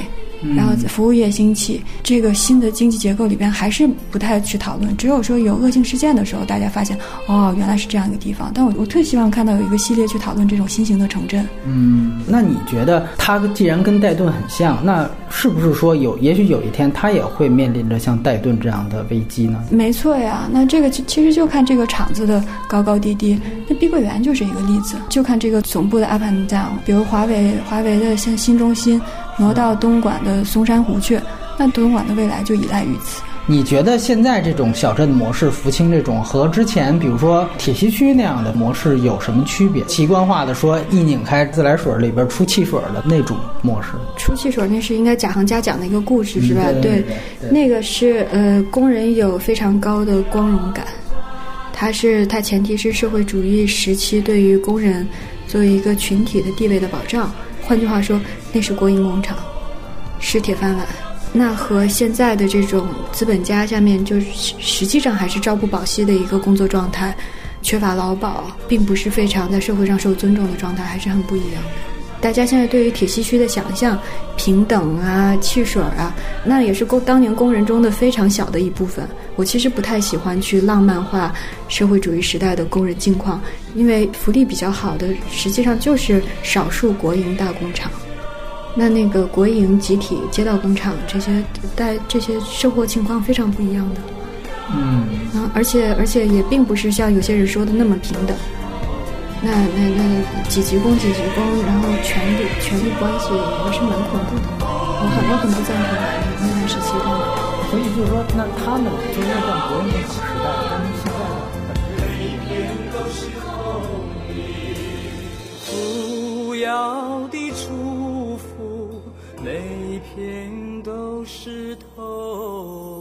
然后服务业兴起，这个新的经济结构里边还是不太去讨论。只有说有恶性事件的时候，大家发现哦，原来是这样一个地方。但我我特希望看到有一个系列去讨论这种新型的城镇。嗯，那你觉得它既然跟戴顿很像，那是不是说有也许有一天它也会面临着像戴顿这样的危机呢？没错呀，那这个其实就看这个厂子的高高低低。那碧桂园就是一个例子，就看这个总部的 up and down。比如华为，华为的像新中心。挪到东莞的松山湖去，那东莞的未来就依赖于此。你觉得现在这种小镇模式，福清这种和之前，比如说铁西区那样的模式有什么区别？奇观化的说，一拧开自来水里边出汽水的那种模式。出汽水那是应该贾行家讲的一个故事是吧？对，那个是呃，工人有非常高的光荣感，它是它前提是社会主义时期对于工人作为一个群体的地位的保障。换句话说，那是国营工厂，是铁饭碗。那和现在的这种资本家下面，就是实际上还是朝不保夕的一个工作状态，缺乏劳保，并不是非常在社会上受尊重的状态，还是很不一样的。大家现在对于铁西区的想象，平等啊、汽水啊，那也是工当年工人中的非常小的一部分。我其实不太喜欢去浪漫化社会主义时代的工人境况，因为福利比较好的，实际上就是少数国营大工厂。那那个国营集体街道工厂这些，带这些生活情况非常不一样的。嗯，啊，而且而且也并不是像有些人说的那么平等。那那那几鞠躬几鞠躬，然后权力权力关系也是蛮恐怖的。我很我很不赞同那段时期的。所以就是说，那他们就是那段国营工厂时代跟现在的。不要的祝福，每片都是痛。